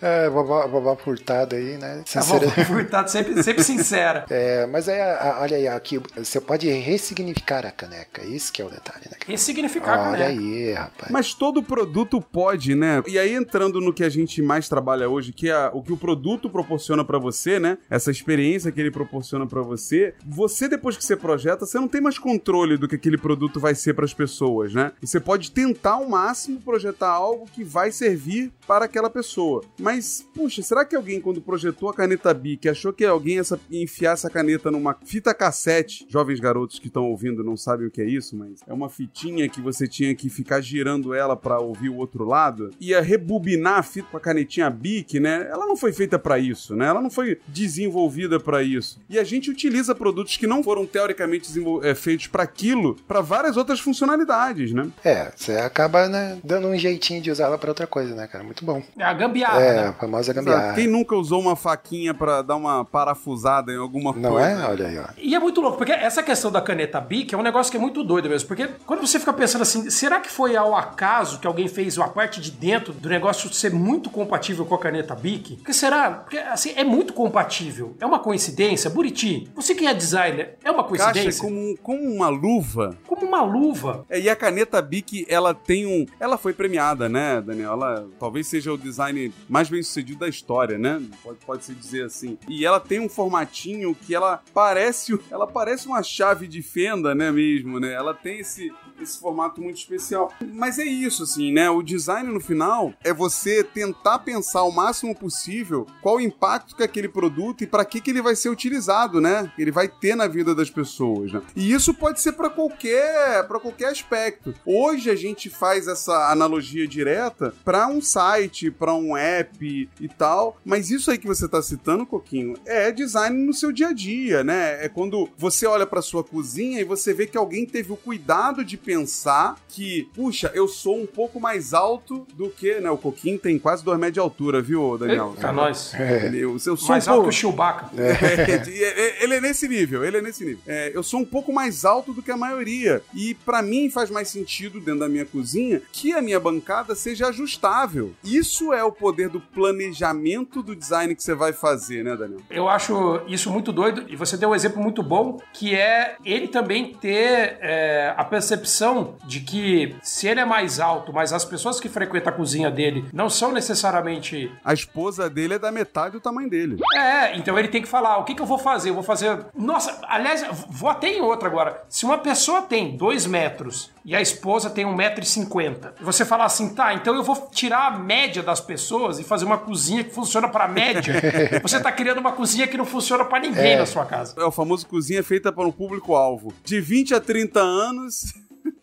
É, vovó, vovó furtada aí, né? A vovó Sincera- Furtado sempre, sempre sincera. É, mas aí, a- olha aí, aqui, você pode ressignificar a caneca, isso que é o detalhe, né? Ressignificar a Olha caneca. aí, rapaz. Mas todo produto pode, né? E aí entrando no que a gente mais trabalha hoje, que é o que o produto proporciona pra você, né? Essa experiência que ele proporciona pra você, você depois que você projeta, você não tem mais controle do que aquele produto vai ser pras pessoas, né? Você pode tentar ao máximo projetar algo que vai servir para aquela pessoa. Mas, puxa, será que alguém quando projetou a caneta Bic achou que alguém ia enfiar essa caneta numa fita cassete? Jovens garotos que estão ouvindo não sabem o que é isso, mas é uma fitinha que você tinha que ficar girando ela pra ouvir o outro lado. Ia rebobinar a fita com a canetinha Bic, né? Ela não foi feita pra isso, né? Ela não foi desenvolvida pra isso. E a gente utiliza produtos que não foram teoricamente é, feitos pra aquilo para várias outras funcionalidades, né? É, você acaba né, dando um jeitinho de usar ela pra outra coisa, né, cara? Muito bom. É a gambiarra, É, né? a famosa Exato. gambiarra. Quem nunca usou uma faquinha para dar uma parafusada em alguma Não coisa? é? Olha aí, ó. E é muito louco, porque essa questão da caneta Bic é um negócio que é muito doido mesmo. Porque quando você fica pensando assim, será que foi ao acaso que alguém fez a parte de dentro do negócio ser muito compatível com a caneta Bic? Porque será? Porque assim, é muito compatível. É uma coincidência? Buriti, você que é designer, é uma Caixa coincidência? como, como uma luva. Como uma luva. É, e a caneta Bic, ela tem um. Ela foi premiada, né, Daniel? Ela talvez seja o design mais bem sucedido da história, né? Pode, pode se dizer assim. E ela tem um formatinho que ela parece. Ela parece uma chave de fenda, né, mesmo, né? Ela tem esse. Esse formato muito especial. Mas é isso, assim, né? O design no final é você tentar pensar o máximo possível qual o impacto que aquele produto e para que, que ele vai ser utilizado, né? Ele vai ter na vida das pessoas, né? E isso pode ser para qualquer para qualquer aspecto. Hoje a gente faz essa analogia direta para um site, para um app e tal, mas isso aí que você tá citando, Coquinho, é design no seu dia a dia, né? É quando você olha para sua cozinha e você vê que alguém teve o cuidado de pensar que, puxa, eu sou um pouco mais alto do que, né? O Coquinho tem quase dois metros de altura, viu, Daniel? Eita, nós. Ele, eu, eu sou Mais um alto pouco... que o Chewbacca. É, ele é nesse nível, ele é nesse nível. É, eu sou um pouco mais alto do que a maioria. E pra mim faz mais sentido dentro da minha cozinha que a minha bancada seja ajustável. Isso é o poder do planejamento do design que você vai fazer, né, Daniel? Eu acho isso muito doido e você deu um exemplo muito bom que é ele também ter é, a percepção de que se ele é mais alto, mas as pessoas que frequentam a cozinha dele não são necessariamente A esposa dele é da metade do tamanho dele. É, então ele tem que falar, o que, que eu vou fazer? Eu vou fazer. Nossa, aliás, vou até em outra agora. Se uma pessoa tem dois metros e a esposa tem um metro e cinquenta, e você falar assim, tá, então eu vou tirar a média das pessoas e fazer uma cozinha que funciona pra média. você tá criando uma cozinha que não funciona pra ninguém É. na sua casa. É o famoso cozinha feita para um público-alvo. De 20 a 30 anos.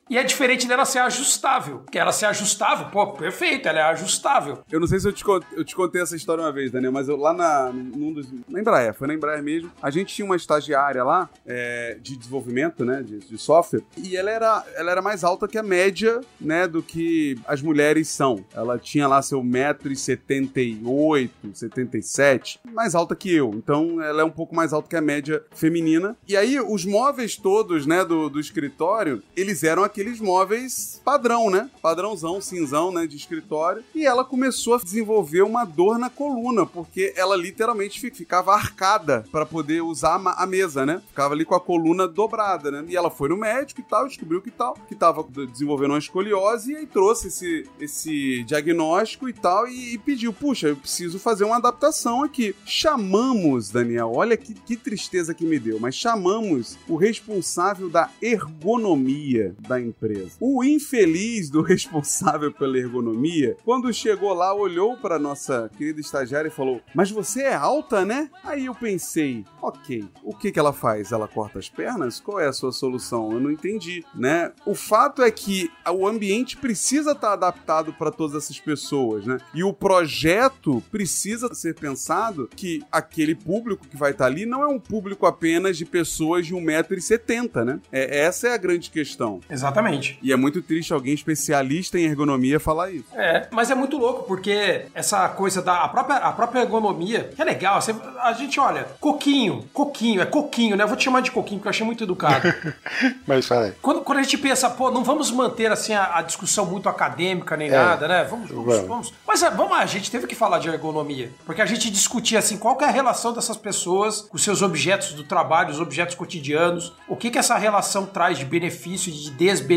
E é diferente dela ser ajustável. Porque ela ser ajustável, pô, perfeito, ela é ajustável. Eu não sei se eu te, eu te contei essa história uma vez, Daniel, mas eu lá na, num dos, na Embraer, foi na Embraer mesmo, a gente tinha uma estagiária lá é, de desenvolvimento, né, de, de software, e ela era, ela era mais alta que a média, né, do que as mulheres são. Ela tinha lá seu 1,78m, 77, mais alta que eu. Então ela é um pouco mais alta que a média feminina. E aí os móveis todos, né, do, do escritório, eles eram aqueles móveis padrão, né? Padrãozão, cinzão, né, de escritório. E ela começou a desenvolver uma dor na coluna, porque ela literalmente fi- ficava arcada para poder usar a mesa, né? Ficava ali com a coluna dobrada, né? E ela foi no médico e tal, descobriu que tal, que tava desenvolvendo uma escoliose e aí trouxe esse, esse diagnóstico e tal e, e pediu, puxa, eu preciso fazer uma adaptação aqui. Chamamos, Daniel, olha que, que tristeza que me deu, mas chamamos o responsável da ergonomia da empresa. O infeliz do responsável pela ergonomia, quando chegou lá, olhou para nossa querida estagiária e falou: Mas você é alta, né? Aí eu pensei: Ok, o que, que ela faz? Ela corta as pernas? Qual é a sua solução? Eu não entendi, né? O fato é que o ambiente precisa estar adaptado para todas essas pessoas, né? E o projeto precisa ser pensado que aquele público que vai estar ali não é um público apenas de pessoas de 1,70m, né? É, essa é a grande questão. Exatamente. E é muito triste alguém especialista em ergonomia falar isso. É, mas é muito louco, porque essa coisa da a própria, a própria ergonomia, que é legal, você- a gente olha, coquinho, coquinho, é coquinho, né? Eu vou te chamar de coquinho, porque eu achei muito educado. Mas fala aí. Quando, quando a gente pensa, pô, não vamos manter assim a, a discussão muito acadêmica nem É. nada, né? Vamos, vamos, Vamos. vamos. Mas é, vamos lá, a gente teve que falar de ergonomia. Porque a gente discutia assim, qual que é a relação dessas pessoas com seus objetos do trabalho, os objetos cotidianos, o que que essa relação traz de benefício e de desbenefício.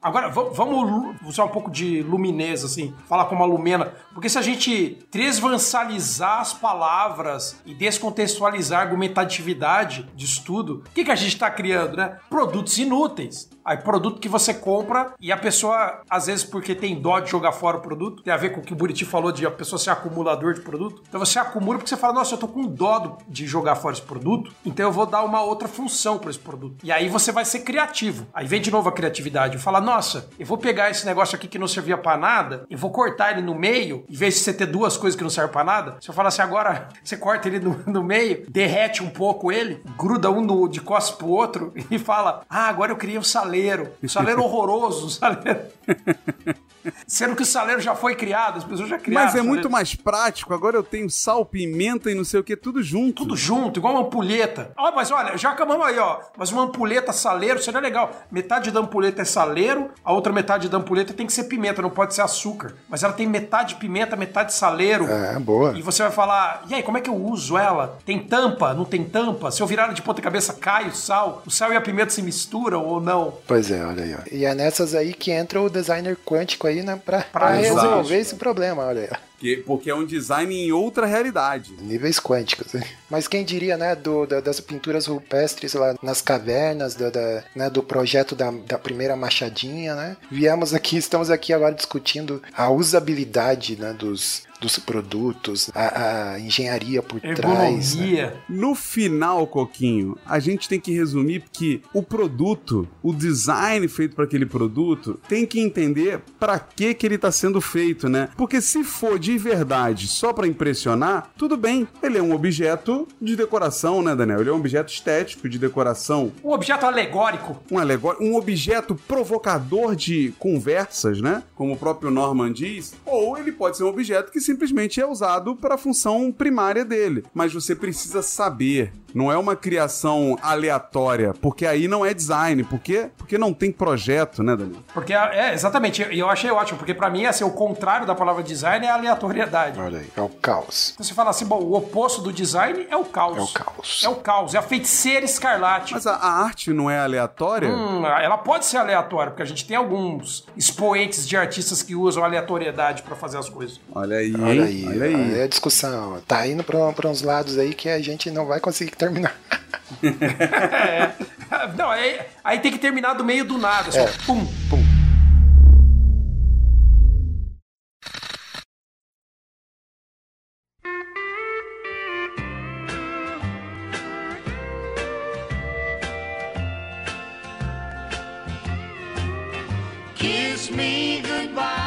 Agora, va- vamos usar um pouco de luminez, assim, falar como a Lumena, porque se a gente transversalizar as palavras e descontextualizar a argumentatividade disso tudo, o que, que a gente está criando, né? Produtos inúteis. Aí produto que você compra e a pessoa, às vezes, porque tem dó de jogar fora o produto, tem a ver com o que o Buriti falou de a pessoa ser acumulador de produto. Então você acumula porque você fala, nossa, eu tô com dó de jogar fora esse produto, então eu vou dar uma outra função para esse produto. E aí você vai ser criativo. Aí vem de novo a criatividade. Fala, nossa, eu vou pegar esse negócio aqui que não servia para nada, eu vou cortar ele no meio, em vez de você ter duas coisas que não servem para nada, se eu falar assim, agora você corta ele no, no meio, derrete um pouco ele, gruda um no, de costas pro outro e fala, ah, agora eu criei um saleiro. Um saleiro horroroso, um saleiro... Sendo que o saleiro já foi criado, as pessoas já criaram. Mas é muito mais prático. Agora eu tenho sal, pimenta e não sei o que, tudo junto. Tudo junto, igual uma ampulheta. Ó, mas olha, já acabamos aí, ó. Mas uma ampulheta saleiro seria legal. Metade da ampulheta é saleiro, a outra metade da ampulheta tem que ser pimenta, não pode ser açúcar. Mas ela tem metade pimenta, metade saleiro. É, boa. E você vai falar, e aí, como é que eu uso ela? Tem tampa? Não tem tampa? Se eu virar ela de ponta cabeça, cai o sal? O sal e a pimenta se misturam ou não? Pois é, olha aí, ó. E é nessas aí que entra o designer quântico aí, Pra, resolver. resolver esse problema, olha aí. Porque, é um design em outra realidade. Níveis quânticos. né? Mas quem diria, né, do, da- das pinturas rupestres lá nas cavernas, do, da, né, do projeto da, da primeira machadinha, né? Viemos aqui, estamos aqui agora discutindo a usabilidade, né, dos, dos produtos, a, a engenharia por trás. né? Ergonomia. No final, Coquinho, a gente tem que resumir que o produto, o design feito para aquele produto, tem que entender para que que ele está sendo feito, né? Porque se for de verdade só para impressionar, tudo bem. Ele é um objeto de decoração, né, Daniel? Ele é um objeto estético de decoração, Um objeto alegórico. um alegórico, um objeto provocador de conversas, né? Como o próprio Norman diz, ou ele pode ser um objeto que simplesmente é usado para a função primária dele. Mas você precisa saber. Não é uma criação aleatória, porque aí não é design. Por quê? Porque não tem projeto, né, Daniel? Porque, é, exatamente, e eu achei ótimo, porque pra mim, assim, o contrário da palavra design é a aleatoriedade. Olha aí, é o caos. Então você fala assim, bom, o oposto do design é o caos. É o caos. É o caos, é a feiticeira escarlate. Mas a, a arte não é aleatória? Hum, ela pode ser aleatória, porque a gente tem alguns expoentes de artistas que usam aleatoriedade pra fazer as coisas. Olha aí, Olha aí, Olha aí. olha a discussão. Tá indo pra, pra uns lados aí que a gente não vai conseguir terminar. É. Não, aí, aí tem que terminar do meio do nada, só É. pum. Pum. Kiss me goodbye.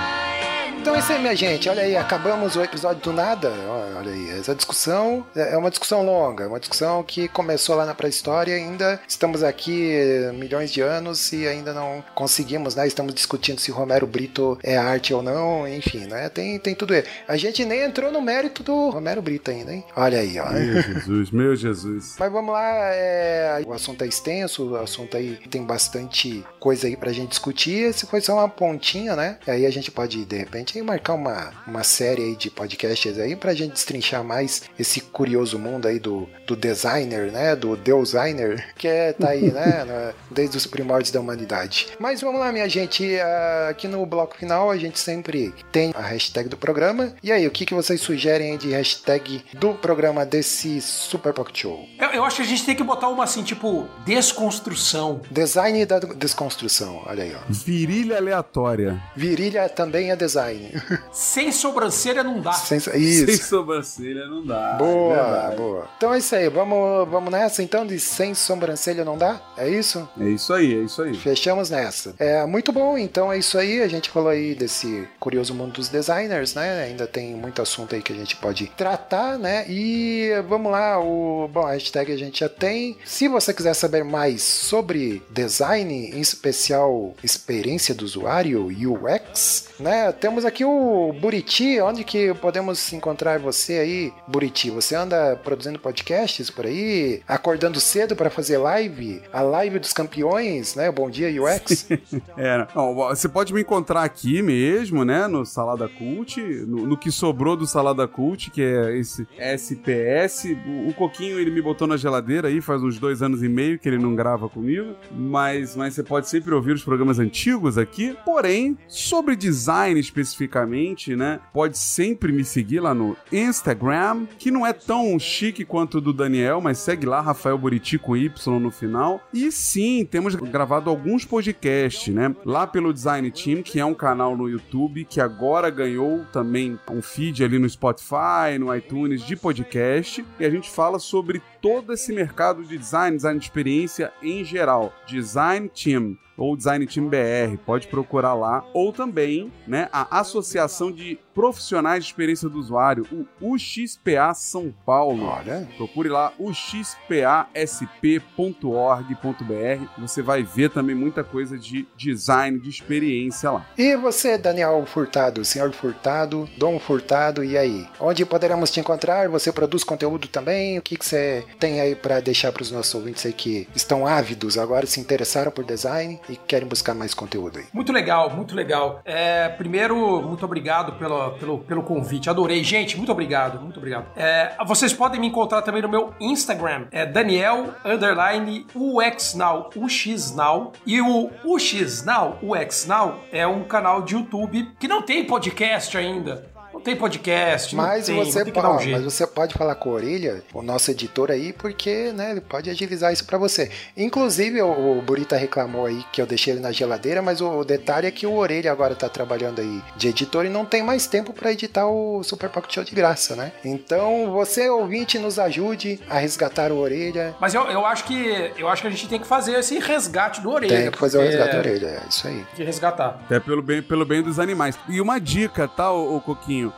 É isso aí, minha gente. Olha aí, acabamos o episódio do nada. Olha aí, essa discussão é uma discussão longa, uma discussão que começou lá na pré-história. Ainda estamos aqui eh, milhões de anos e ainda não conseguimos, né? Estamos discutindo se Romero Brito é arte ou não, enfim, né? Tem, tem tudo aí. A gente nem entrou no mérito do Romero Brito ainda, hein? Olha aí, ó. Meu Jesus, meu Jesus. Mas vamos lá, é, o assunto é extenso, o assunto aí tem bastante coisa aí pra gente discutir. Esse foi só uma pontinha, né? E aí a gente pode, de repente, aí marcar uma, uma série aí de podcasts aí pra gente destrinchar mais esse curioso mundo aí do, do designer, né? Do designer, que é, tá aí, né? Desde os primórdios da humanidade. Mas vamos lá, minha gente. ah, Aqui no bloco final a gente sempre tem a hashtag do programa. E aí, o que, que vocês sugerem aí de hashtag do programa desse Super Pocket Show? Eu, eu acho que a gente tem que botar uma assim, tipo, desconstrução. Design da desconstrução, olha aí, ó. Virilha aleatória. Virilha também é design. Sem sobrancelha não dá. Sem- Sem Isso. sobrancelha não dá. Boa, é verdade. boa. Então é isso aí, vamos, vamos nessa então de sem sobrancelha não dá? É isso? É isso aí, é isso aí. Fechamos nessa. É muito bom, então é isso aí. A gente falou aí desse curioso mundo dos designers, né? Ainda tem muito assunto aí que a gente pode tratar, né? E vamos lá, o bom, a hashtag a gente já tem. Se você quiser saber mais sobre design, em especial experiência do usuário, UX, né? Temos aqui o Buriti, onde que podemos encontrar você aí, Buriti? Você anda produzindo podcasts por aí, acordando cedo para fazer live, a live dos campeões, né? Bom dia UX. É, não, você pode me encontrar aqui mesmo, né? No Salada Cult, no, no que sobrou do Salada Cult, que é esse SPS. O, o Coquinho, ele me botou na geladeira aí faz uns dois anos e meio que ele não grava comigo. Mas, mas você pode sempre ouvir os programas antigos aqui. Porém, sobre design especificamente, especificamente, né, pode sempre me seguir lá no Instagram, que não é tão chique quanto o do Daniel, mas segue lá, Rafael Buriti com Y no final. E sim, temos gravado alguns podcasts, né, lá pelo Design Team, que é um canal no YouTube que agora ganhou também um feed ali no Spotify, no iTunes de podcast, e a gente fala sobre todo esse mercado de design, design de experiência em geral. Design Team ou Design Team BR, pode procurar lá, ou também, né, a Associação de Profissionais de Experiência do Usuário, o UXPA São Paulo. Olha. Procure lá uxpasp.org.br. Você vai ver também muita coisa de design de experiência lá. E você, Daniel Furtado, senhor Furtado, Dom Furtado, e aí? Onde poderemos te encontrar? Você produz conteúdo também? O que, que você tem aí para deixar para os nossos ouvintes aí que estão ávidos agora, se interessaram por design e querem buscar mais conteúdo aí? Muito legal, muito legal. É, primeiro, muito obrigado pelo, pelo, convite. Adorei. Gente, muito obrigado, muito obrigado. É, vocês podem me encontrar também no meu Instagram, é Daniel underline UXNow, UXNow. E o UXNow, UXNow, é um canal de YouTube que não tem podcast ainda. Tem podcast, mas não tem, você um pode, jeito. mas você pode falar com a Orelha, o nosso editor aí, porque né, ele pode agilizar isso para você. Inclusive, o, o Burita reclamou aí que eu deixei ele na geladeira, mas o, o detalhe é que o Orelha agora tá trabalhando aí de editor e não tem mais tempo para editar o Super Pocket Show de graça, né? Então, você ouvinte, nos ajude a resgatar o Orelha. Mas eu, eu acho que eu acho que a gente tem que fazer esse resgate do orelha. Tem que fazer o resgate da Orelha, é isso aí. Tem que resgatar. Até pelo bem, pelo bem dos animais. E uma dica, tá, ô, ô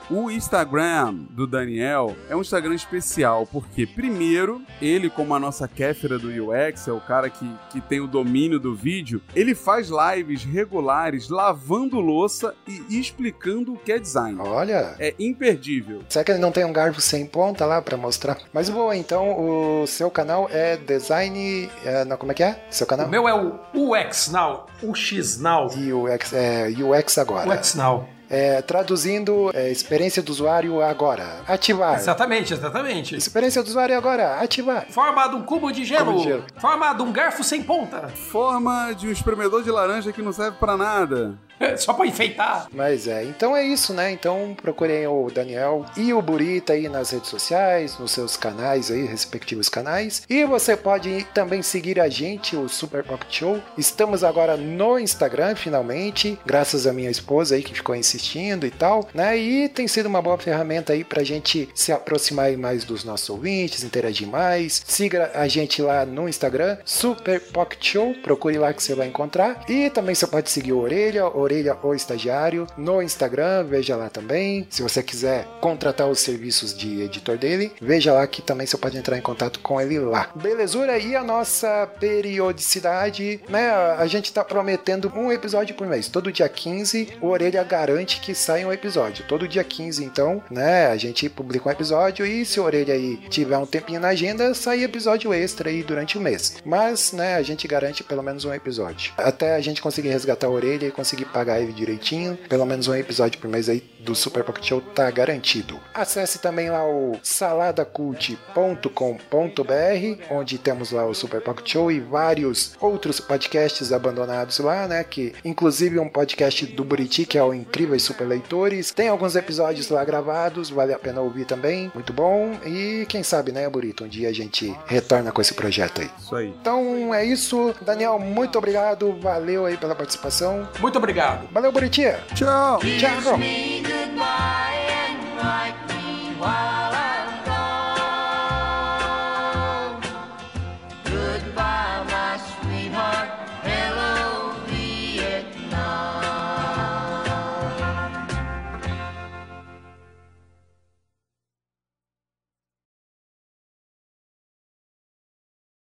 O Instagram do Daniel é um Instagram especial, porque, primeiro, ele, como a nossa Kéfera do UX, é o cara que, que tem o domínio do vídeo, ele faz lives regulares lavando louça e explicando o que é design. Olha, É imperdível. será que ele não tem um garfo sem ponta lá para mostrar? Mas boa, então o seu canal é design. É, não, como é que é? Seu canal? O meu é o UX Now, UX Now, E o UX, é, UX agora. UX Now. É, traduzindo, é, experiência do usuário agora. Ativar. Exatamente, exatamente. Experiência do usuário agora. Ativar. Forma de um cubo de gelo. Cubo de gelo. Forma de um garfo sem ponta. Forma de um espremedor de laranja que não serve pra nada. Só pra enfeitar. Mas é, então é isso, né? Então procurem o Daniel e o Burita aí nas redes sociais, nos seus canais aí, respectivos canais. E você pode também seguir a gente, o Super Pocket Show. Estamos agora no Instagram, finalmente, graças à minha esposa aí que ficou insistindo e tal, né? E tem sido uma boa ferramenta aí pra gente se aproximar mais dos nossos ouvintes, interagir mais. Siga a gente lá no Instagram, Super Pocket Show, procure lá que você vai encontrar. E também você pode seguir o Orelha, Orelha ou Estagiário no Instagram, veja lá também. Se você quiser contratar os serviços de editor dele, veja lá que também você pode entrar em contato com ele lá. Belezura? E a nossa periodicidade, né? A gente tá prometendo um episódio por mês. Todo dia 15, o Orelha garante que sai um episódio. Todo dia 15, então, né? A gente publica um episódio e se o Orelha aí tiver um tempinho na agenda, sai episódio extra aí durante o mês. Mas, né, a gente garante pelo menos um episódio. Até a gente conseguir resgatar a Orelha e conseguir pagar ele direitinho, pelo menos um episódio por mês aí do Super Pocket Show tá garantido. Acesse também lá o saladacult.com.br, onde temos lá o Super Pocket Show e vários outros podcasts abandonados lá, né? Que inclusive um podcast do Buriti, que é o Incríveis Super Leitores. Tem alguns episódios lá gravados, vale a pena ouvir também. Muito bom. E quem sabe, né, Burito? Um dia a gente retorna com esse projeto aí. Isso aí. Então é isso. Daniel, muito obrigado. Valeu aí pela participação. Muito obrigado. Thiago. Valeu, Bonitinha. Tchau. Tchau.